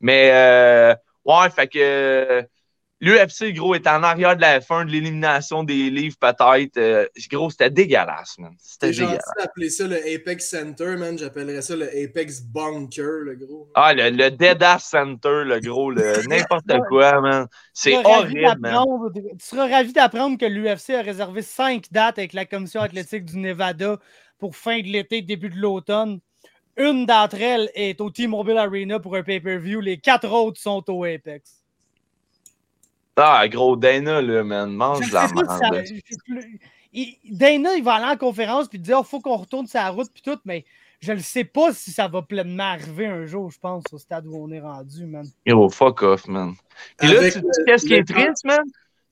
Mais, euh, ouais, fait que l'UFC, gros, est en arrière de la F1, de l'élimination des livres, peut-être. Euh, gros, c'était dégueulasse, man. C'était dégueulasse. d'appeler ça le Apex Center, man. J'appellerais ça le Apex Bunker, le gros. Ah, le, le Dead Ass Center, le gros, le n'importe quoi, man. C'est Tu seras ravi horrible, man. d'apprendre- Tu seras ravi d'apprendre que l'UFC a réservé cinq dates avec la commission athlétique du Nevada pour fin de l'été, début de l'automne. Une d'entre elles est au T-Mobile Arena pour un pay-per-view. Les quatre autres sont au Apex. Ah, gros, Dana, là, man, mange Je la merde. Dana, il va aller en conférence puis dire il faut qu'on retourne sa route puis tout, mais je ne sais pas si ça va pleinement arriver un jour, je pense, au stade où on est rendu, man. Yo, fuck off, man. Puis là, tu qu'est-ce qui est triste, man?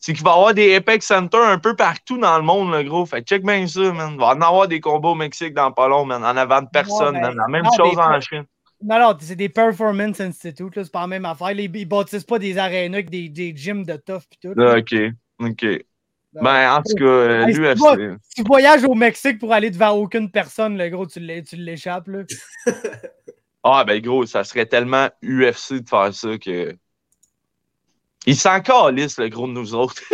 C'est qu'il va y avoir des Apex Center un peu partout dans le monde, le gros. Fait que check bien ça, man. Il va en avoir des combats au Mexique dans pas long, man. En avant de personne, ben, man. La même non, chose en Chine. Non, non, c'est des Performance Institute, là, c'est pas la même affaire. Les, ils bâtissent pas des arénas avec des, des gyms de tough puis tout. Là, ok. Ok. Ben, en tout cas, euh. Si tu voyages au Mexique pour aller devant aucune personne, le gros, tu l'échappes, là. Ah, ben, gros, ça serait tellement UFC de faire ça que. Il s'en calisse, le gros de nous autres.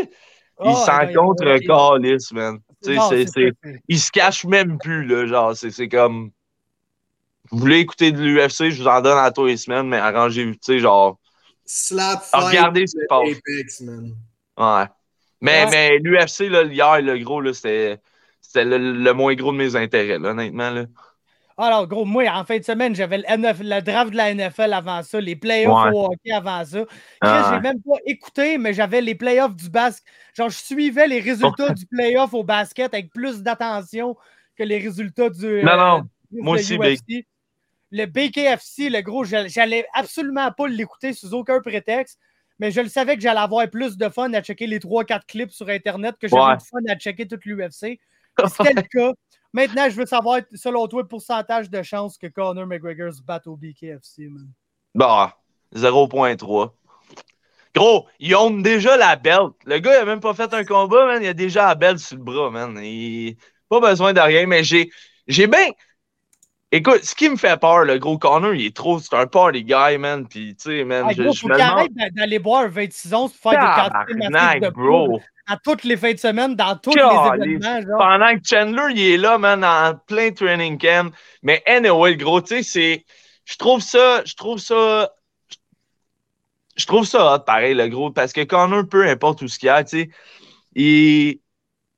Il Ah, s'en ben, contre ouais, calisse, man. Tu sais, non, c'est- il se cache même plus, là. Genre, c'est c'est comme. Vous voulez écouter de l'UFC, je vous en donne à tous les semaines, mais arrangez-vous, tu sais, genre. Slap fight. regardez ce qui passe. Apex, man. Ouais. Mais, Ouais. mais l'UFC, là, hier, le gros, là, c'était. C'était le, le moins gros de mes intérêts, là, honnêtement. Là. Alors, gros, moi, en fin de semaine, j'avais le, draft de la NFL avant ça, les playoffs Ouais. au hockey avant ça. Ah. j'ai même pas écouté, mais j'avais les playoffs du basket. Genre, je suivais les résultats du playoff au basket avec plus d'attention que les résultats du. Non, euh, non. du- Moi aussi, UFC. Le BKFC, le gros, j'allais absolument pas l'écouter sous aucun prétexte, mais je le savais que j'allais avoir plus de fun à checker les 3-4 clips sur Internet que j'avais Ouais. de fun à checker toute l'UFC. C'était le cas. Maintenant, je veux savoir, selon toi, le pourcentage de chances que Conor McGregor se batte au BKFC, man. Bah, 0.3. Gros, ils ont déjà la belt. Le gars, il a même pas fait un combat, man. Il a déjà la belt sur le bras, man. Il... Pas besoin de rien, mais j'ai. J'ai bien. Écoute, ce qui me fait peur, le gros Connor, il est trop. C'est un party guy, man. Puis, tu sais, man, Ah, je, gros, je me demande. d'aller boire 26 onces pour faire des quantités de bro. à toutes les fins de semaine, dans tous les événements. Genre. Pendant que Chandler, il est là, man, en plein training camp. Mais anyway, gros, tu sais, c'est. Je trouve ça. Je trouve ça. Je trouve ça hot, pareil, le gros, parce que Connor, peu importe où ce qu'il y a, tu sais, il,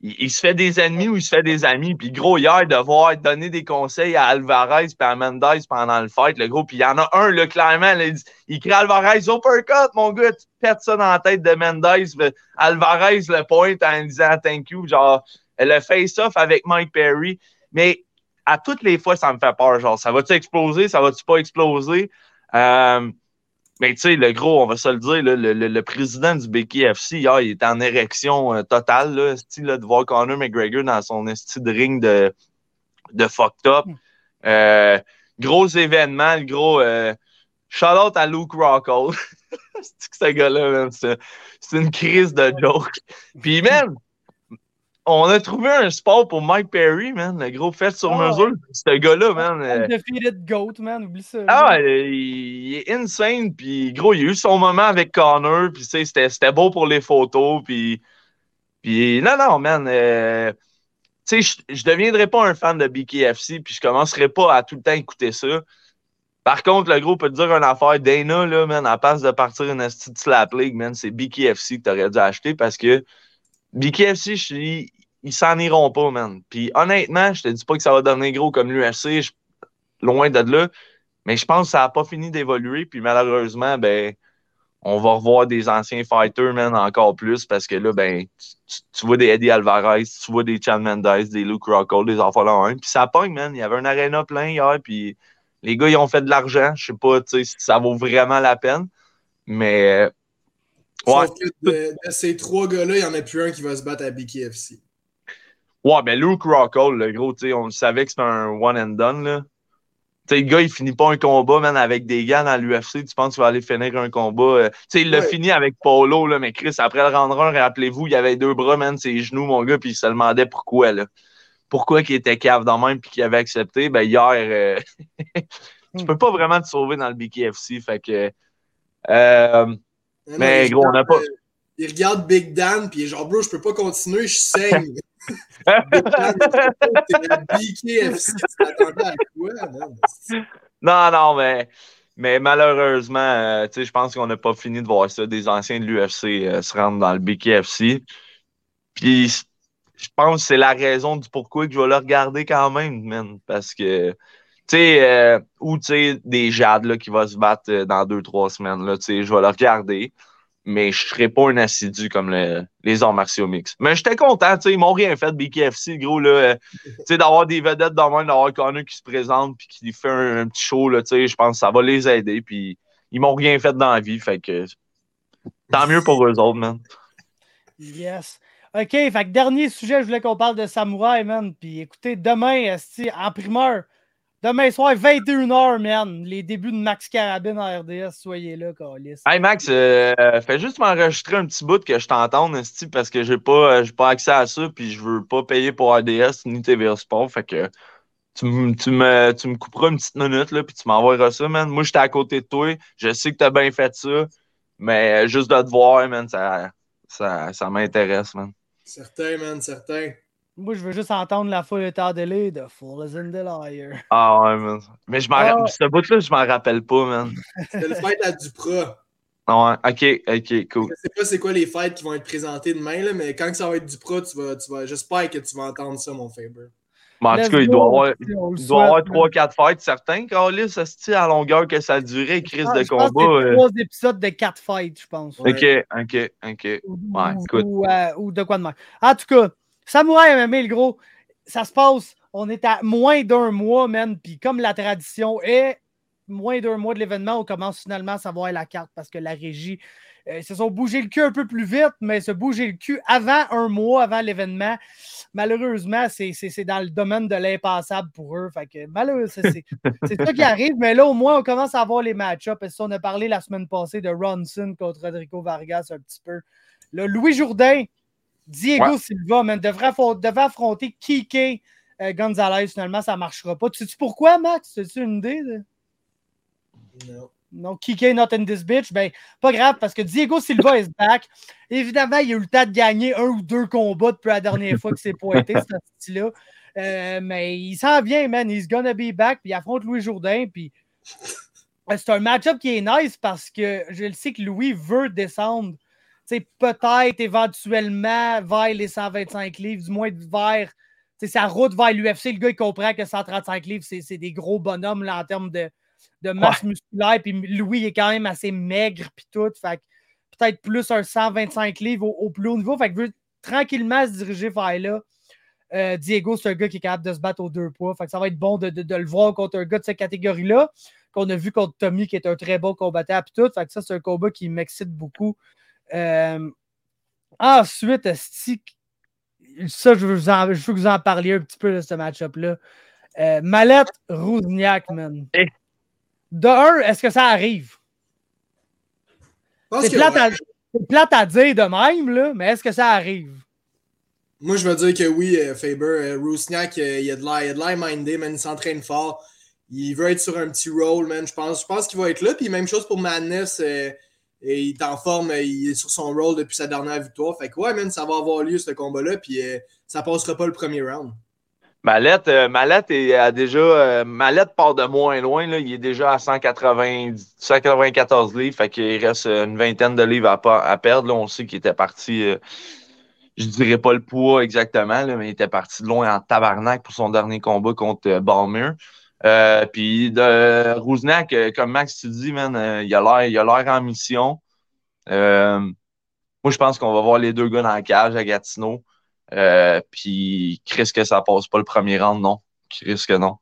il, se fait des ennemis ou il se fait des amis. Puis, gros, hier, de voir donner des conseils à Alvarez et à Mendez pendant le fight, le gros, puis il y en a un, là, clairement, il, dit- il crie Alvarez, uppercut, mon gars, tu pètes ça dans la tête de Mendez. Alvarez le pointe en disant thank you, genre, le face-off avec Mike Perry. Mais à toutes les fois, ça me fait peur. Genre, ça va-tu exploser? Ça va-tu pas exploser? Euh, mais tu sais, le gros, on va se le dire, là, le, le- le président du BKFC, hier, il était en érection euh, totale, là, style, là, de voir Conor McGregor dans son esti de ring de, de fucked up. Euh, gros événement, le gros. Euh, shout out à Luke Rockhold. c'est que ce gars-là, man, c'est c'est une crise de joke. Puis, man, on a trouvé un sport pour Mike Perry, man, le gros fait sur Ah, mesure. Ce gars-là, man. euh, GOAT, man, oublie ça. ah, euh, il, est insane, puis gros, il a eu son moment avec Connor, puis tu c'était beau pour les photos, puis puis non, non, man, euh, tu sais, je- je deviendrai pas un fan de BKFC, puis je commencerai pas à tout le temps écouter ça. Par contre, le gros peut te dire une affaire, Dana, là, man, à place de partir une esti de slap league, man, c'est BKFC que t'aurais dû acheter parce que BKFC, je- ils, ils s'en iront pas, man. Puis honnêtement, je te dis pas que ça va devenir gros comme l'UFC, je- loin de là. Mais je pense que ça n'a pas fini d'évoluer. Puis malheureusement, ben, on va revoir des anciens fighters, man, encore plus. Parce que là, ben, tu, tu vois des Eddie Alvarez, tu vois des Chan Mendes, des Luke Rockhold, des enfants là un. Puis ça pogne, man. Il y avait un arena plein hier. Puis les gars, ils ont fait de l'argent. Je sais pas, tu sais, si ça vaut vraiment la peine. Mais Ouais. Sauf que de, de ces trois gars-là, il n'y en a plus un qui va se battre à BKFC. Ouais, ben Luke Rockhold, le gros, tu sais, on le savait que c'était un one and done, là. Tu sais, le gars, il finit pas un combat, man, avec des gars dans l'UFC. Tu penses qu'il va aller finir un combat. euh, Tu sais, il l'a Ouais. fini avec Polo, là, mais Chris, après le rendre un, rappelez-vous, il avait deux bras, man, ses genoux, mon gars, puis il se demandait pourquoi, là. Pourquoi qu'il était cave dans même puis qu'il avait accepté. Ben, hier, euh, tu peux pas vraiment te sauver dans le BKFC. Fait que. euh, Mais il gros, on n'a pas- Il regarde Big Dan, puis il est genre, bro, je peux pas continuer, je saigne. Big Dan, t'es à BKFC, tu t'attendais à quoi, man? Non, non, mais, mais malheureusement, euh, tu sais, je pense qu'on n'a pas fini de voir ça. Des anciens de l'UFC euh, se rendent dans le BKFC. Puis, je pense que c'est la raison du pourquoi que je vais le regarder quand même, man. Parce que, tu sais, euh, ou tu sais, des Jades là, qui va se battre dans deux, trois semaines, là, tu sais, je vais le regarder. Mais je serai pas un assidu comme le- les arts martiaux mix. Mais j'étais content, tu sais, ils m'ont rien fait, BKFC, gros, là. euh, tu sais, d'avoir des vedettes dans même, d'avoir Connor qui se présente puis qui fait un, un petit show, là, tu sais, je pense que ça va les aider. Puis ils m'ont rien fait dans la vie, fait que tant mieux pour eux autres, man. Yes. OK, fait que dernier sujet, je voulais qu'on parle de Samouraï, man. Puis écoutez, demain, en primeur, demain soir, 21h, man, les débuts de Max Carabine en RDS, soyez là, Calis. Hey Max, euh, fais juste m'enregistrer un petit bout que je t'entende, parce que j'ai pas, euh, j'ai pas accès à ça, puis je veux pas payer pour RDS ni TVA Sport, fait que tu, me- tu, me, tu me couperas une petite minute, là, puis tu m'envoieras ça, man. Moi, j'étais à côté de toi, je sais que t'as bien fait ça, mais euh, juste de te voir, man, ça, ça, ça m'intéresse, man. Certain, man, certain. Moi, je veux juste entendre la foule état délai de Full as in the Liar. Ah ouais, man. Mais je m'en Ah. ra- ce bout-là, je m'en rappelle pas, man. C'était le fight à Duprat. Ah Ouais, ok, ok, cool. Je sais pas c'est quoi les fights qui vont être présentés demain, là, mais quand que ça va être Duprat, tu vas, tu vas, j'espère que tu vas entendre ça, mon Faber. Mais en tout cas, il doit avoir, il doit avoir souhaite, man. 3-4 fights, certains, Carlis, esti, à longueur que ça durait, crise Ah, de je pense que combat. c'est euh. trois épisodes de quatre fights, je pense. Ouais. Ok, ok, ok. Ou, Ouais, ou- écoute. ou, euh, ou de quoi de même. En tout cas, Samouraï MMA, le gros, ça se passe, on est à moins d'un mois, man, puis comme la tradition est, moins d'un mois de l'événement, on commence finalement à savoir la carte parce que la régie euh, se sont bougé le cul un peu plus vite, mais se bouger le cul avant un mois, avant l'événement. Malheureusement, c'est c'est- c'est dans le domaine de l'impassable pour eux. Fait que malheureusement, c'est ça qui arrive, mais là, au moins, on commence à avoir les match-ups. Et ça, On a parlé la semaine passée de Ronson contre Rodrigo Vargas un petit peu. Là, Louis Jourdain, Diego Ouais. Silva, man, devrait, affronter Kike euh, Gonzalez. Finalement, ça ne marchera pas. Tu sais pourquoi, Max? As-tu une idée? de- Non. Non, Kike not in this bitch. Ben, pas grave, parce que Diego Silva is back. Évidemment, il a eu le temps de gagner un ou deux combats depuis la dernière fois que c'est pointé, ce style-là. Euh, mais il s'en vient, man. He's gonna be back. Puis il affronte Louis Jourdain. Puis euh, c'est un match-up qui est nice parce que je le sais que Louis veut descendre. Peut-être éventuellement vers les 125 livres, du moins vers sa route vers l'UFC. Le gars, il comprend que 135 livres, c'est des gros bonhommes là, en termes de, de masse musculaire. Puis Louis il est quand même assez maigre. Puis tout. Fait peut-être plus un 125 livres au, au plus haut niveau. Fait que veut tranquillement se diriger vers là. Euh, Diego, c'est un gars qui est capable de se battre aux deux poids. Fait que ça va être bon de, de- de le voir contre un gars de cette catégorie-là, qu'on a vu contre Tommy, qui est un très bon combattant. Puis tout. Fait que ça, c'est un combat qui m'excite beaucoup. Euh, ensuite, ça, je veux, vous en- je veux que vous en parliez un petit peu de ce match-up-là. Euh, Mallette Rouzniak, man. De un, est-ce que ça arrive? C'est plate, ouais. à- c'est plate à dire de même, là, mais est-ce que ça arrive? Moi, je veux dire que oui, euh, Faber. Euh, Rusnak, euh, il a de l'air il a de l'air mindé, man. Il s'entraîne fort. Il veut être sur un petit rôle, man. Je pense, je pense qu'il va être là. Puis même chose pour Madness. Et il est en forme. Il est sur son rôle depuis sa dernière victoire. Fait que ouais, man, ça va avoir lieu, ce combat-là. Puis euh, ça passera pas le premier round. Mallette, euh, est à déjà. euh, part de moins loin. Il est déjà à 190, 194 livres. Fait qu'il reste euh, une vingtaine de livres à, perdre. On sait qu'il était parti. euh, je dirais pas le poids exactement, mais il était parti de loin en tabarnak pour son dernier combat contre euh, Balmer. Euh, puis de Rouznak, euh, comme Max tu dis, man, euh, il a l'air, il a l'air en mission. Euh, moi, je pense qu'on va voir les deux gars dans la cage à Gatineau. Euh, puis Chris que ça passe pas le premier round, non. Chris que non.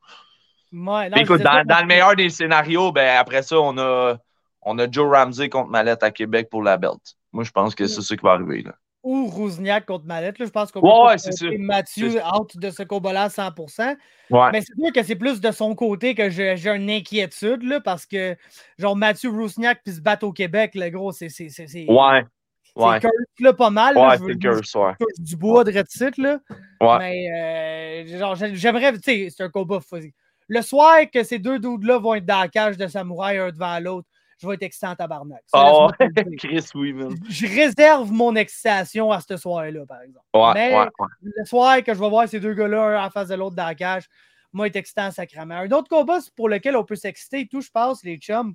Ouais, non, Écoute, dans le meilleur des scénarios, ben après ça, on a, on a Joe Ramsey contre Mallette à Québec pour la belt. Moi, je pense que c'est ça qui va arriver. Là. Ou Rouzniak contre Mallette. là. Je pense qu'on Ouais, peut c'est. Mathieu C'est- out de ce combat-là à 100%. Ouais. Mais c'est sûr que c'est plus de son côté que j'ai une inquiétude, là, parce que, genre, Mathieu Rouzniak puis se battre au Québec, le gros, c'est c'est- c'est- c'est- Ouais. c'est Ouais. curse, là, pas mal. Ouais, c'est curse, ouais. du bois de Reddit, là. Ouais. Mais, euh, genre, j'ai- j'aimerais, tu sais, c'est un combat. Le soir que ces deux dudes-là vont être dans la cage de samouraï un devant l'autre, je vais être excitant en tabarnak. Ça, Oh. Chris, oui, man. je réserve mon excitation à ce soir-là, par exemple. Ouais, Mais ouais, ouais. le soir que je vais voir ces deux gars-là, un en face de l'autre dans la cage, moi, être excitant sacrément. Un autre combat pour lequel on peut s'exciter et tout, je pense, les chums,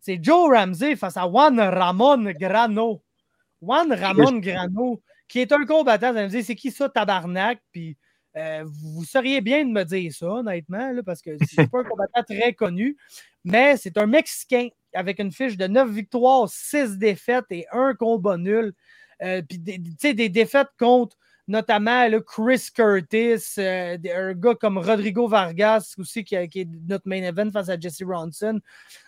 c'est Joe Ramsey face à Juan Ramon Grano. Juan Ramon Grano, qui est un combattant. Vous allez me dire, c'est qui ça, tabarnak? Puis euh, vous seriez bien de me dire ça, honnêtement, là, parce que c'est pas un combattant très connu, mais c'est un Mexicain avec une fiche de 9 victoires, 6 défaites et un combat nul. Euh, puis des, des défaites contre notamment Chris Curtis, euh, un gars comme Rodrigo Vargas aussi qui, qui, est notre main event face à Jesse Ronson.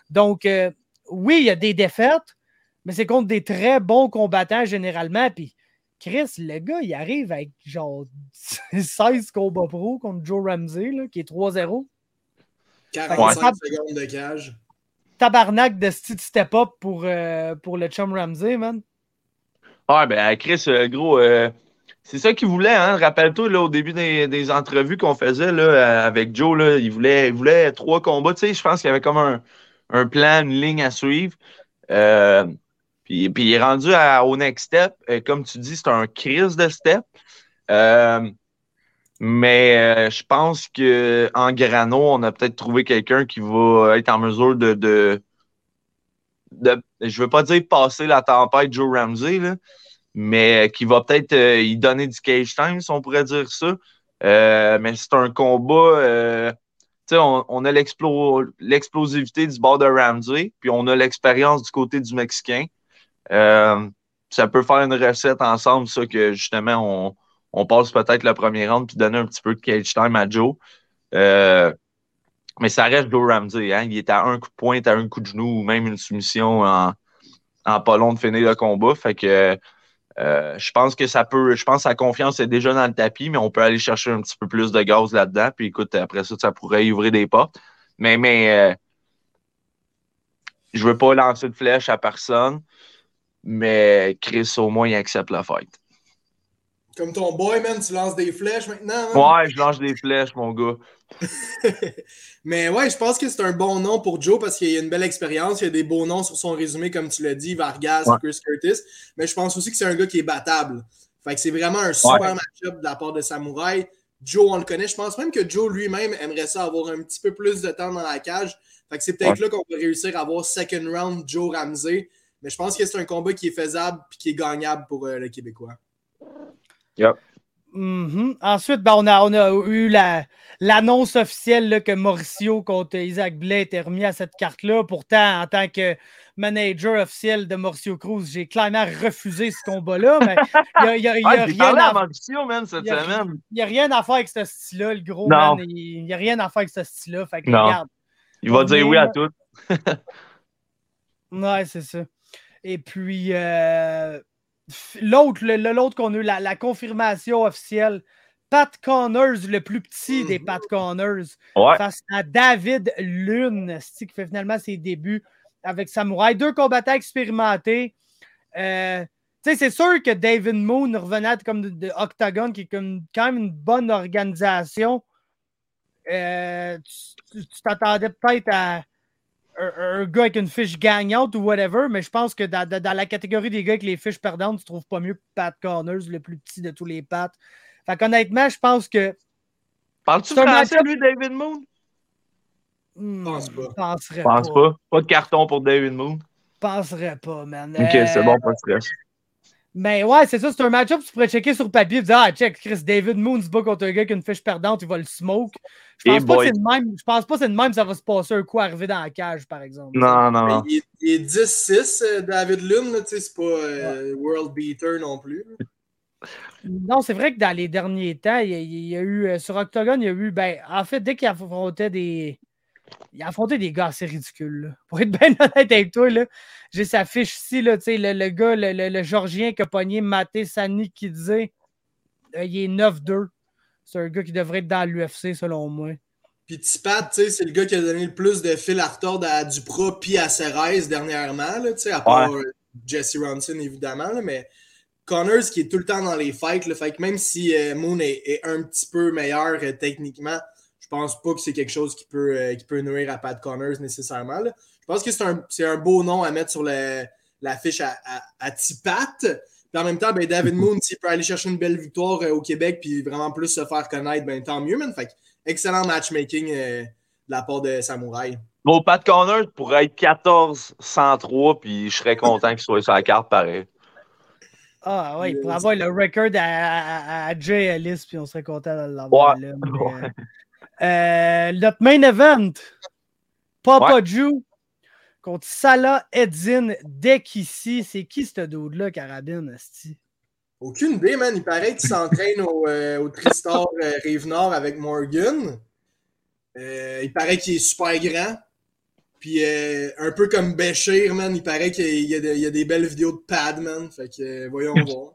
Donc, euh, oui, il y a des défaites, mais c'est contre des très bons combattants généralement. Puis, Chris, le gars, il arrive avec genre 16 combats pro contre Joe Ramsey, là, qui est 3-0. 45 secondes de cage. Tabarnak de step-up pour, euh, pour le chum Ramsey, man. Ouais, ben Chris, gros, c'est ça qu'il voulait, hein? Rappelle-toi, au début des, entrevues qu'on faisait là, avec Joe, là, il, voulait, voulait trois combats. Tu sais, je pense qu'il y avait comme un, plan, une ligne à suivre. Euh, puis, puis, il est rendu au next step. Euh, comme tu dis, c'est un crise de step. Euh, mais je pense qu'en grano, on a peut-être trouvé quelqu'un qui va être en mesure de, de, de je veux pas dire passer la tempête Joe Ramsey, là, mais qui va peut-être euh, y donner du cage time, si on pourrait dire ça. Euh, mais c'est un combat. Euh, on, on, a l'explosivité du bord de Ramsey, puis on a l'expérience du côté du Mexicain. ça peut faire une recette ensemble, ça, que justement, on, on passe peut-être le premier round puis donner un petit peu de cage time à Joe. mais ça reste Joe Ramsey. Hein? Il est à un coup de pointe, à un coup de genou ou même une soumission en, en pas long de finir le combat. Fait que euh, je pense que ça peut, je pense que sa confiance est déjà dans le tapis, mais on peut aller chercher un petit peu plus de gaz là-dedans. Puis écoute, après ça, ça pourrait ouvrir des portes. Mais, mais euh, je veux pas lancer de flèche à personne, mais Chris, au moins, il accepte la fight. Comme ton boy, man, tu lances des flèches maintenant. Ouais, je lance des flèches, mon gars. Mais ouais, je pense que c'est un bon nom pour Joe parce qu'il y a une belle expérience. Il y a des beaux noms sur son résumé, comme tu l'as dit, Vargas, Chris Curtis. Mais je pense aussi que c'est un gars qui est battable. Fait que c'est vraiment un super match-up de la part de Samouraï. Joe, on le connaît. Je pense même que Joe lui-même aimerait ça avoir un petit peu plus de temps dans la cage. Fait que c'est peut-être là qu'on peut réussir à avoir second round Joe Ramsey. Mais je pense que c'est un combat qui est faisable et qui est gagnable pour euh, le Québécois. Mm-hmm. Ensuite, ben, on, a, on a eu l'annonce officielle que Mauricio contre Isaac Blais était remis à cette carte-là. Pourtant, en tant que manager officiel de Mauricio Cruz, j'ai clairement refusé ce combat-là. Mais il n'y a, rien à faire avec ce style-là, le gros man. Il n'y a rien à faire avec ce style-là. il va dire oui à tout. ouais, c'est ça. Et puis, euh, l'autre, l'autre qu'on a eu, la, confirmation officielle. Pat Connors, le plus petit des Pat Connors, face à David Lune, qui fait finalement ses débuts avec Samouraï. Deux combattants expérimentés. Euh, c'est sûr que David Moon revenait comme de, Octagon, qui est comme, quand même une bonne organisation. Euh, tu t'attendais peut-être à un, gars avec une fiche gagnante ou whatever, mais je pense que dans, la catégorie des gars avec les fiches perdantes, tu trouves pas mieux Pat Corners, le plus petit de tous les Pats. Fait qu'honnêtement, je pense que. Parles-tu français, lui, David Moon? Hmm, pense pas. Penserais pense pas. pas. de carton pour David Moon. Penserais pas, man. Ok, c'est bon, pas de stress. Mais ouais, c'est ça, c'est un match-up tu pourrais checker sur papier et dire Ah, check, Chris David Moon se bat contre un gars qui a une fiche perdante, il va le smoke. Je pense, pas que c'est le même, je pense pas que c'est le même ça va se passer un coup arrivé dans la cage, par exemple. Non, non. Il, est 10-6, euh, David Lune, c'est pas euh, World Beater non plus. Non, c'est vrai que dans les derniers temps, il y a, eu, euh, sur Octagon, il y a eu, ben, en fait, dès qu'il affrontait des, il a affronté des gars assez ridicules. Pour être bien honnête avec toi, j'ai sa fiche ici, là, le, le gars, le, le, Georgien qui a pogné Maté Sani qui disait euh, il est 9-2. C'est un gars qui devrait être dans l'UFC selon moi. Puis Tipat, c'est le gars qui a donné le plus de fil à retordre à Dupra puis à Ceres dernièrement, là, à part euh, Jesse Ronson évidemment, mais Connors qui est tout le temps dans les fights, le fait que même si euh, Moon est, un petit peu meilleur techniquement, pense pas que c'est quelque chose qui peut, euh, qui peut nuire à Pat Connors nécessairement. Je pense que c'est un, un, beau nom à mettre sur la fiche à, à, Tipat. Puis en même temps, ben, David Moon, s'il peut aller chercher une belle victoire euh, au Québec puis vraiment plus se faire connaître, ben, tant mieux, man. Fait excellent matchmaking euh, de la part de Samouraï. Bon, Pat Connors pourrait être 14-103, puis je serais content qu'il soit sur la carte pareil. Ah ouais, Euh, pour avoir le record à, à, à Jay Ellis, puis on serait content de l'avoir Ouais. là. mais, euh, notre main event, Papa Jew contre Salah Edzin Dekissi. C'est qui ce dude-là, Carabine, asti? Aucune idée, man. Il paraît qu'il s'entraîne au, euh, au Tristar euh, Rive-Nord avec Morgan. Euh, il paraît qu'il est super grand. Puis euh, un peu comme Béchir, man. Il paraît qu'il y, y a des belles vidéos de pad, man. Fait que euh, voyons voir.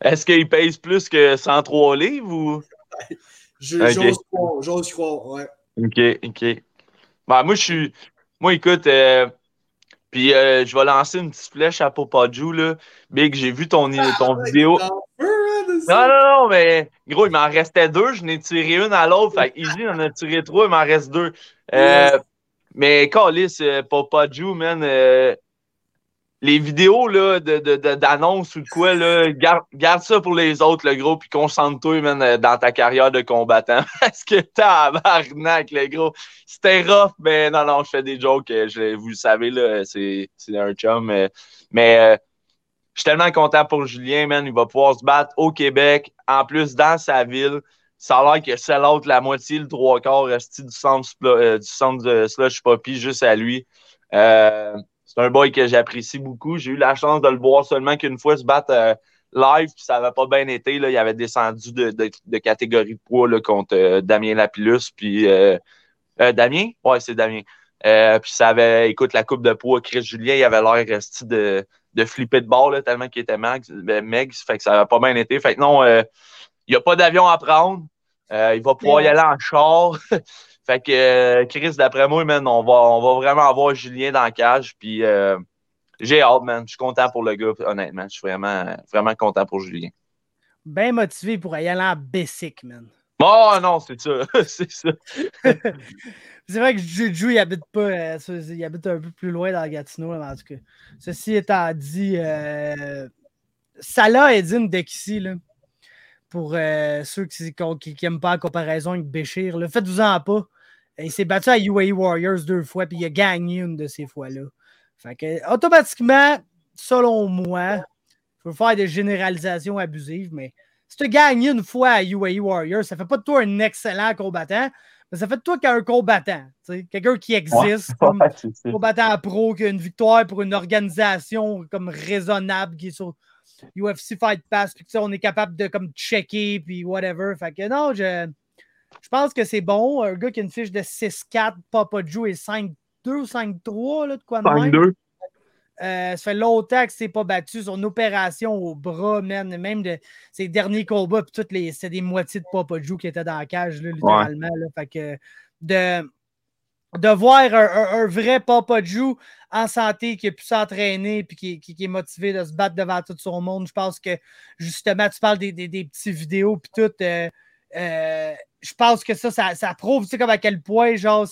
Est-ce qu'il pèse plus que 103 livres ou? J'ose croire, j'ose croire, ouais. Ok, ok. Ben, moi, je suis. Moi, écoute, euh, puis euh, je vais lancer une petite flèche à Popaju, là. Big, j'ai vu ton, ton Ouais, vidéo. hein, Non, non, non, mais gros, il m'en restait deux. Je n'ai tiré une à l'autre. Fait que Easy en a tiré trois, il m'en reste deux. Euh, mais Calis, euh, man, euh, les vidéos là, de, de, d'annonces ou de quoi, là, garde, garde ça pour les autres, le gros, puis concentre-toi, man, euh, dans ta carrière de combattant. Parce que tabarnak, le gros. C'était rough, mais non, non, je fais des jokes. euh, Je, vous le savez, là, c'est, c'est un chum. euh, mais euh, je suis tellement content pour Julien, man. Il va pouvoir se battre au Québec, en plus dans sa ville. Ça a l'air que c'est l'autre, la moitié, le trois quarts resté du centre, euh, du centre de Slush Poppy juste à lui. Euh, un boy que j'apprécie beaucoup. J'ai eu la chance de le voir seulement qu'une fois se battre euh, live, puis ça n'avait pas bien été. Là. Il avait descendu de, de- catégorie de poids contre euh, Damien Lapillus. Puis euh, Damien? Ouais, c'est Damien. Puis ça avait, écoute, la coupe de poids, Chris Julien, il avait l'air resté de, de flipper de bord tellement qu'il était max, ben, meg, fait que ça n'avait pas bien été. Fait que non, il n'y a pas d'avion à prendre. Euh, il va pouvoir y aller en char. fait que euh, Chris, d'après moi, man, on va, on va vraiment avoir Julien dans la cage. Puis euh, j'ai hâte, man. Je suis content pour le gars, honnêtement. Je suis vraiment, vraiment content pour Julien. Bien motivé pour y aller en basic, man. Oh non, c'est ça. c'est ça. C'est vrai que Juju, il habite pas, euh, il habite un peu plus loin dans le Gatineau, là, en tout cas. Ceci étant dit, euh, Salah Edin Dekissi, là, pour euh, ceux qui n'aiment pas la comparaison avec Béchir, faites-vous-en pas. Il s'est battu à UAE Warriors deux fois, puis il a gagné une de ces fois-là. Fait que, automatiquement, selon moi, il faut faire des généralisations abusives, mais si tu gagnes une fois à UAE Warriors, ça fait pas de toi un excellent combattant, mais ça fait de toi qu'un combattant. Quelqu'un qui existe, comme Ouais, ça. combattant pro, qui a une victoire pour une organisation comme raisonnable qui est sur UFC Fight Pass, puis ça, on est capable de comme checker, puis whatever. Fait que non, je, je pense que c'est bon. Un gars qui a une fiche de 6-4, Papa Joe est 5-2 ou 5-3, là, de quoi de même. 5-2. Euh, ça fait longtemps que c'est pas battu. Son opération au bras, man, même de ses derniers combats, puis toutes les. C'était des moitiés de Papa Joe qui étaient dans la cage, là, littéralement. là. Fait que de, de voir un, un- un vrai Papa Joe en santé qui a pu s'entraîner puis qui, qui- qui est motivé de se battre devant tout son monde, je pense que justement, tu parles des, des, des petits vidéos puis tout. euh, euh, je pense que ça, ça, ça prouve, tu sais, comme à quel point, genre,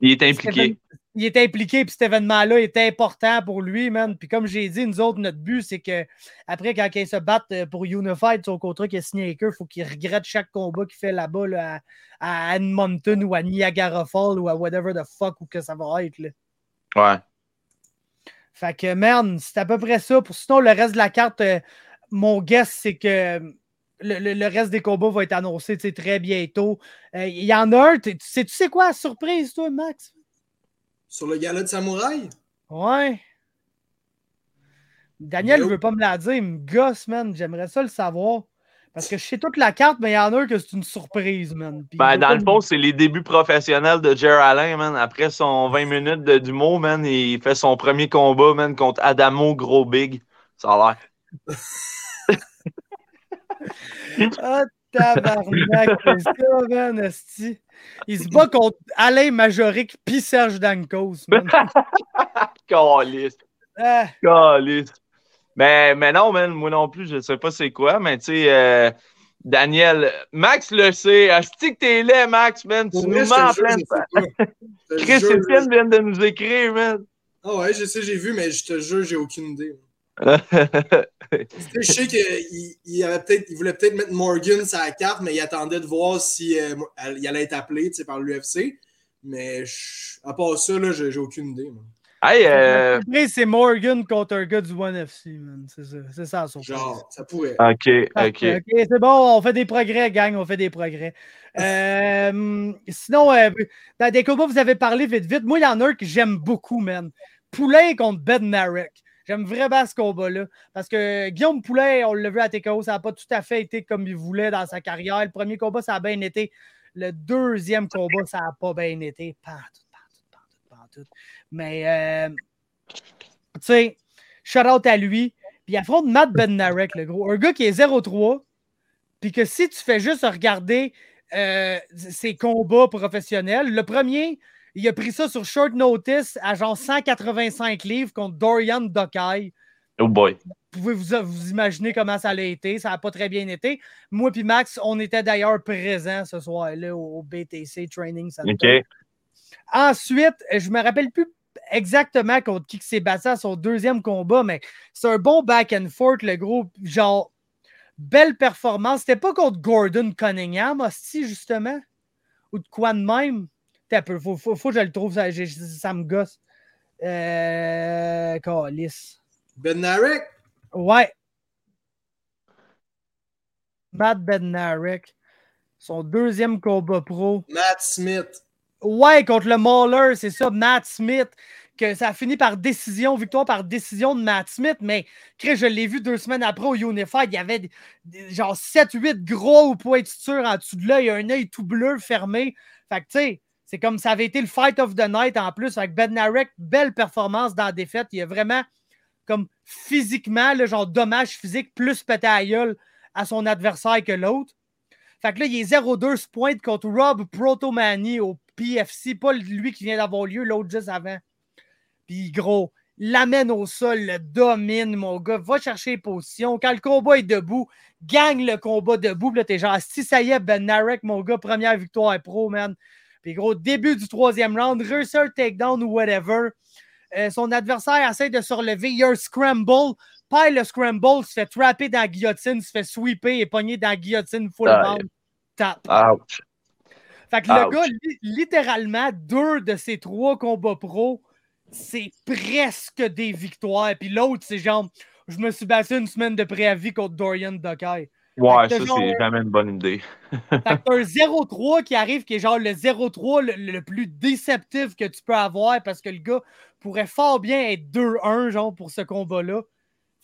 Il est impliqué. Il est impliqué, puis cet événement-là est important pour lui, man. Puis comme j'ai dit, nous autres, notre but, c'est que après, quand il se battent euh, pour Unified, son contrat qu'il a signé avec eux, il faut qu'il regrette chaque combat qu'il fait là-bas, là, à, Edmonton ou à Niagara Falls ou à whatever the fuck où que ça va être. Là. Ouais. Fait que, man, c'est à peu près ça. Pour sinon, le reste de la carte, euh, mon guess, c'est que le, le- le reste des combats va être annoncé très bientôt. Euh, Il y en a un, tu sais, tu sais quoi? Surprise, toi, Max? Sur le gala de Samouraï? Ouais. Daniel ne veut pas me la dire, il me gosse, man. J'aimerais ça le savoir. Parce que je sais toute la carte, mais il y en a un que c'est une surprise, man. Puis Ben, dans le fond, c'est les débuts professionnels de Jer Allen, man. Après son 20 minutes de- d'humour, man, il fait son premier combat, man, contre Adamo Gros Big. Ça a l'air. Ah, tabarnak, c'est ça, man, esti. Il se bat contre Alain Majoric puis Serge Dankos, man. Caliste. Ah. Mais, mais non, man, moi non plus, je sais pas c'est quoi, mais tu sais, euh, Daniel, Max le sait. Asti que t'es laid, Max, man. Tu nous te en pleine Chris Etienne vient de nous écrire, man. Ah ouais, je sais, j'ai vu, mais je te jure, j'ai aucune idée. Je sais qu'il il avait peut-être, il voulait peut-être mettre Morgan sur la carte, mais il attendait de voir si euh, il allait être appelé par l'UFC. Mais je- à part ça, là, j'ai j'ai aucune idée. man. Hey, euh, Après, c'est Morgan contre un gars du One FC, man. C'est ça, c'est ça, la surprise. Genre, ça pourrait. ok, Ah, ok. ok, c'est bon, on fait des progrès, gang, on fait des progrès. Euh, sinon, euh, dans des combats, vous avez parlé vite, vite. Moi, il y en a un que j'aime beaucoup, man. Poulain contre Ben Narek. J'aime vraiment ce combat-là. Parce que Guillaume Poulain, on l'a vu à TKO, ça n'a pas tout à fait été comme il voulait dans sa carrière. Le premier combat, ça a bien été. Le deuxième combat, ça n'a pas bien été. Pas en tout, pas en tout, pas en tout, pas en tout. Mais, euh, tu sais, shout out à lui. Puis il affronte Matt Bednarek, le gros. Un gars qui est 0-3. Puis que si tu fais juste regarder euh, ses combats professionnels, le premier, il a pris ça sur short notice à genre 185 livres contre Dorian Dokai. Oh boy. Vous pouvez vous, vous imaginer comment ça a été? Ça n'a pas très bien été. Moi et Max, on était d'ailleurs présents ce soir-là au, au BTC Training Center. Ok. Ensuite, je me rappelle plus exactement contre qui s'est battu à son deuxième combat, mais c'est un bon back and forth, le gros. Genre, belle performance. C'était pas contre Gordon Cunningham, hostie, justement? Ou de quoi de même? T'as peu, faut, faut, faut que je le trouve, ça, me gosse. Euh. Calice. Ben Narek, Ouais. Matt Bednarek. Son deuxième combat pro. Matt Smith. Ouais, contre le Mauler, c'est ça, Matt Smith, que ça a fini par décision, victoire par décision de Matt Smith, mais Chris, je l'ai vu deux semaines après au Unified, il y avait genre 7-8 gros pointures en dessous de l'œil, un œil tout bleu fermé. Fait que tu sais, c'est comme ça avait été le fight of the night en plus avec Ben Narek, belle performance dans la défaite. Il a vraiment comme physiquement, le genre dommage physique, plus pété à gueule à son adversaire que l'autre. Fait que là, il est 0-2 ce point contre Rob Protomani au PFC, pas lui qui vient d'avoir lieu, l'autre juste avant. Puis gros, l'amène au sol, le domine, mon gars, va chercher les positions. Quand le combat est debout, gagne le combat debout. Là, t'es genre, si ça y est, Ben Narek, mon gars, première victoire pro, man. Puis gros, début du troisième round, réussit un takedown ou whatever. Euh, son adversaire essaie de se relever, il y a un scramble. Pile le scramble, se fait trapper dans la guillotine, se fait sweeper et pogner dans la guillotine full Aïe. mount. Tap. Ouch. Fait que le gars, li- littéralement, deux de ses trois combats pro, c'est presque des victoires. Puis l'autre, c'est genre, je me suis battu une semaine de préavis contre Dorian Dokai. Ouais, ça, genre, c'est jamais une bonne idée. Fait que t'as un 0-3 qui arrive, qui est genre le 0-3 le, le plus déceptif que tu peux avoir parce que le gars pourrait fort bien être 2-1, genre, pour ce combat-là.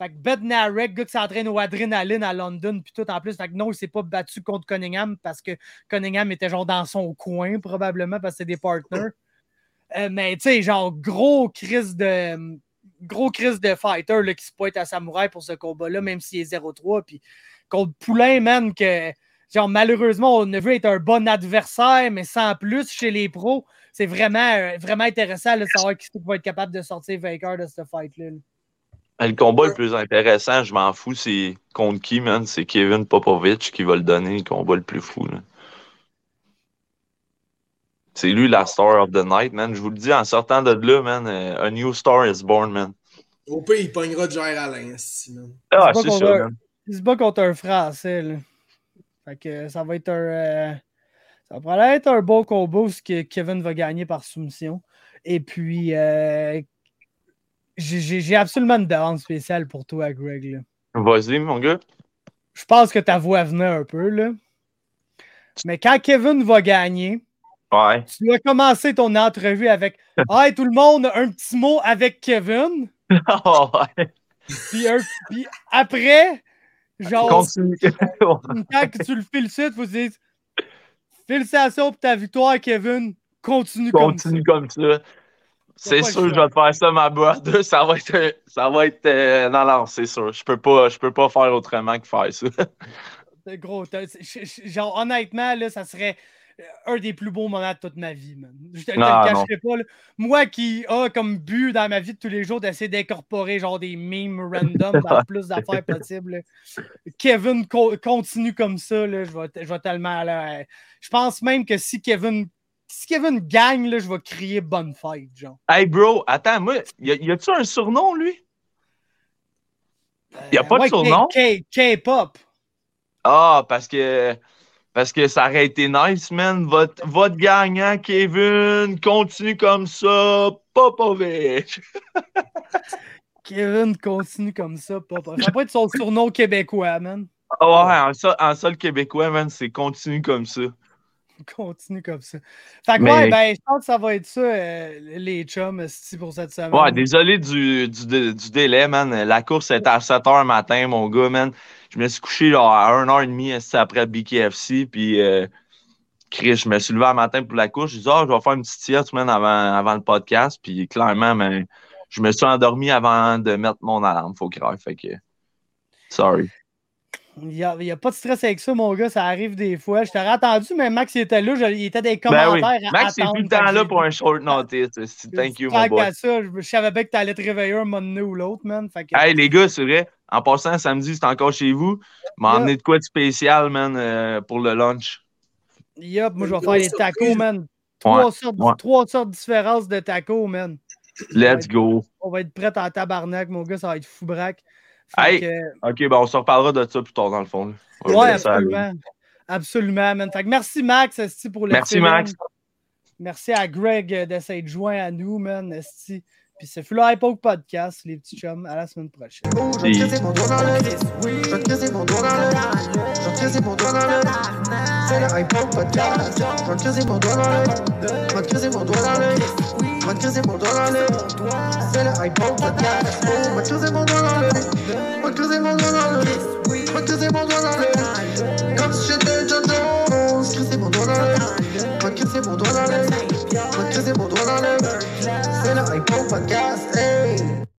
Fait que Bednarek, gars qui s'entraîne au adrénaline à London, puis tout en plus. Fait que non, il s'est pas battu contre Cunningham parce que Cunningham était genre dans son coin, probablement, parce que c'est des partners. Euh, mais tu sais, genre, gros crise de. Gros crise de fighter là, qui se pointe à Samouraï pour ce combat-là, même s'il est 0-3. Puis contre Poulain, man, que genre malheureusement, on a vu être un bon adversaire, mais sans plus chez les pros. C'est vraiment, euh, vraiment intéressant de savoir qui c'est qui va être capable de sortir vainqueur de ce fight-là. là. Le combat le plus intéressant, je m'en fous, c'est contre qui, man? C'est Kevin Popovich qui va le donner, le combat le plus fou. là. C'est lui la star of the night, man. Je vous le dis, en sortant de là, man, euh, a new star is born, man. Au pire, il pognera Jair Alain, si, man. Ah, C'est ça, va- man. Il se bat contre un Français. Là. Fait que ça va être un. euh, ça va probablement être un bon combat ce que Kevin va gagner par soumission. Et puis, euh, j'ai- absolument une demande spéciale pour toi, Greg. Vas-y, mon gars. Je pense que ta voix venait un peu, là. Mais quand Kevin va gagner, Ouais. tu dois commencer ton entrevue avec Hey, tout le monde, un petit mot avec Kevin. Ah, ouais. Puis, un- puis après, genre, quand que tu le félicites, vous dites Félicitations pour ta victoire, Kevin. Continue, Continue comme ça. C'est pas le sûr, je vais te faire ça, ma boîte. Ça va être. Ça va être euh, non, non, c'est sûr. Je peux pas, je peux pas faire autrement que faire ça. comme ça. Gros, c'est- genre, honnêtement, là, ça serait un des plus beaux moments de toute ma vie, man. Je te, le cacherai pas. là. Moi qui a comme but dans ma vie de tous les jours d'essayer d'incorporer genre des memes random dans le plus d'affaires possibles. là. Kevin co- continue comme ça, là, je, vais, je vais tellement. là, euh, je pense même que si Kevin. Si Kevin gagne, là, je vais crier bonne fête, genre. Hey, bro, attends, moi, y a- y a-tu un surnom, lui? Y a pas de surnom? K-pop. Ah, parce que. Parce que ça aurait été nice, man. Votre, votre gagnant, Kevin, continue comme ça. Popovic. Kevin continue comme ça, Popovic. Ça pas être son surnom québécois, man. Ah ouais, en sol, en sol québécois, man, c'est continue comme ça. Continue comme ça. Fait que Mais- ouais, ben, je pense que ça va être ça, euh, les chums, pour cette semaine. Ouais, désolé du, du, du délai, man. La course était à 7 h matin, mon gars, man. Je me suis couché genre, à 1h30 esti, après BKFC, puis euh, Chris, je me suis levé un matin pour la course. Je dis, ah, je vais faire une petite sieste, man, avant, avant le podcast. Puis clairement, man, je me suis endormi avant de mettre mon alarme, faut croire. Fait que, sorry. Il n'y a, a pas de stress avec ça, mon gars, ça arrive des fois. Je t'aurais attendu, mais Max il était là, je- il était des Ben oui. commentaires. à Max, c'est tout le temps là pour un short notice. esti. Thank you, mon boy. ça, je, je savais bien que tu allais te réveiller un moment donné ou l'autre, man. Fait que, Hey, les gars, c'est vrai. En passant, samedi, c'est encore chez vous. M'a Yeah. de quoi de spécial, man, euh, pour le lunch? yup, moi, je vais faire les tacos, man. Trois, Ouais, sortes, ouais. trois sortes différentes de tacos, man. Let's go. On va être prêt en tabarnak, mon gars, ça va être fou braque. Hey, que, OK, ben on se reparlera de ça plus tard, dans le fond. ouais, absolument. Absolument, man. Fait que merci, Max, esti, pour le Merci, film. Max. Merci à Greg d'essayer de joindre à nous, man. esti. Puis c'est fut le Hypoke Podcast, les petits chums. À la semaine prochaine. Oh, le C'est le iPod podcast Je vais te crisser mon doigt dans le Je vais te crisser mon doigt dans le Mon doigt dans le C'est le iPod podcast mon doigt dans le Je vais te crisser mon doigt dans le Comme si j'étais John Jones doigt dans le Je vais te crisser mon doigt dans le C'est le iPod podcast Hey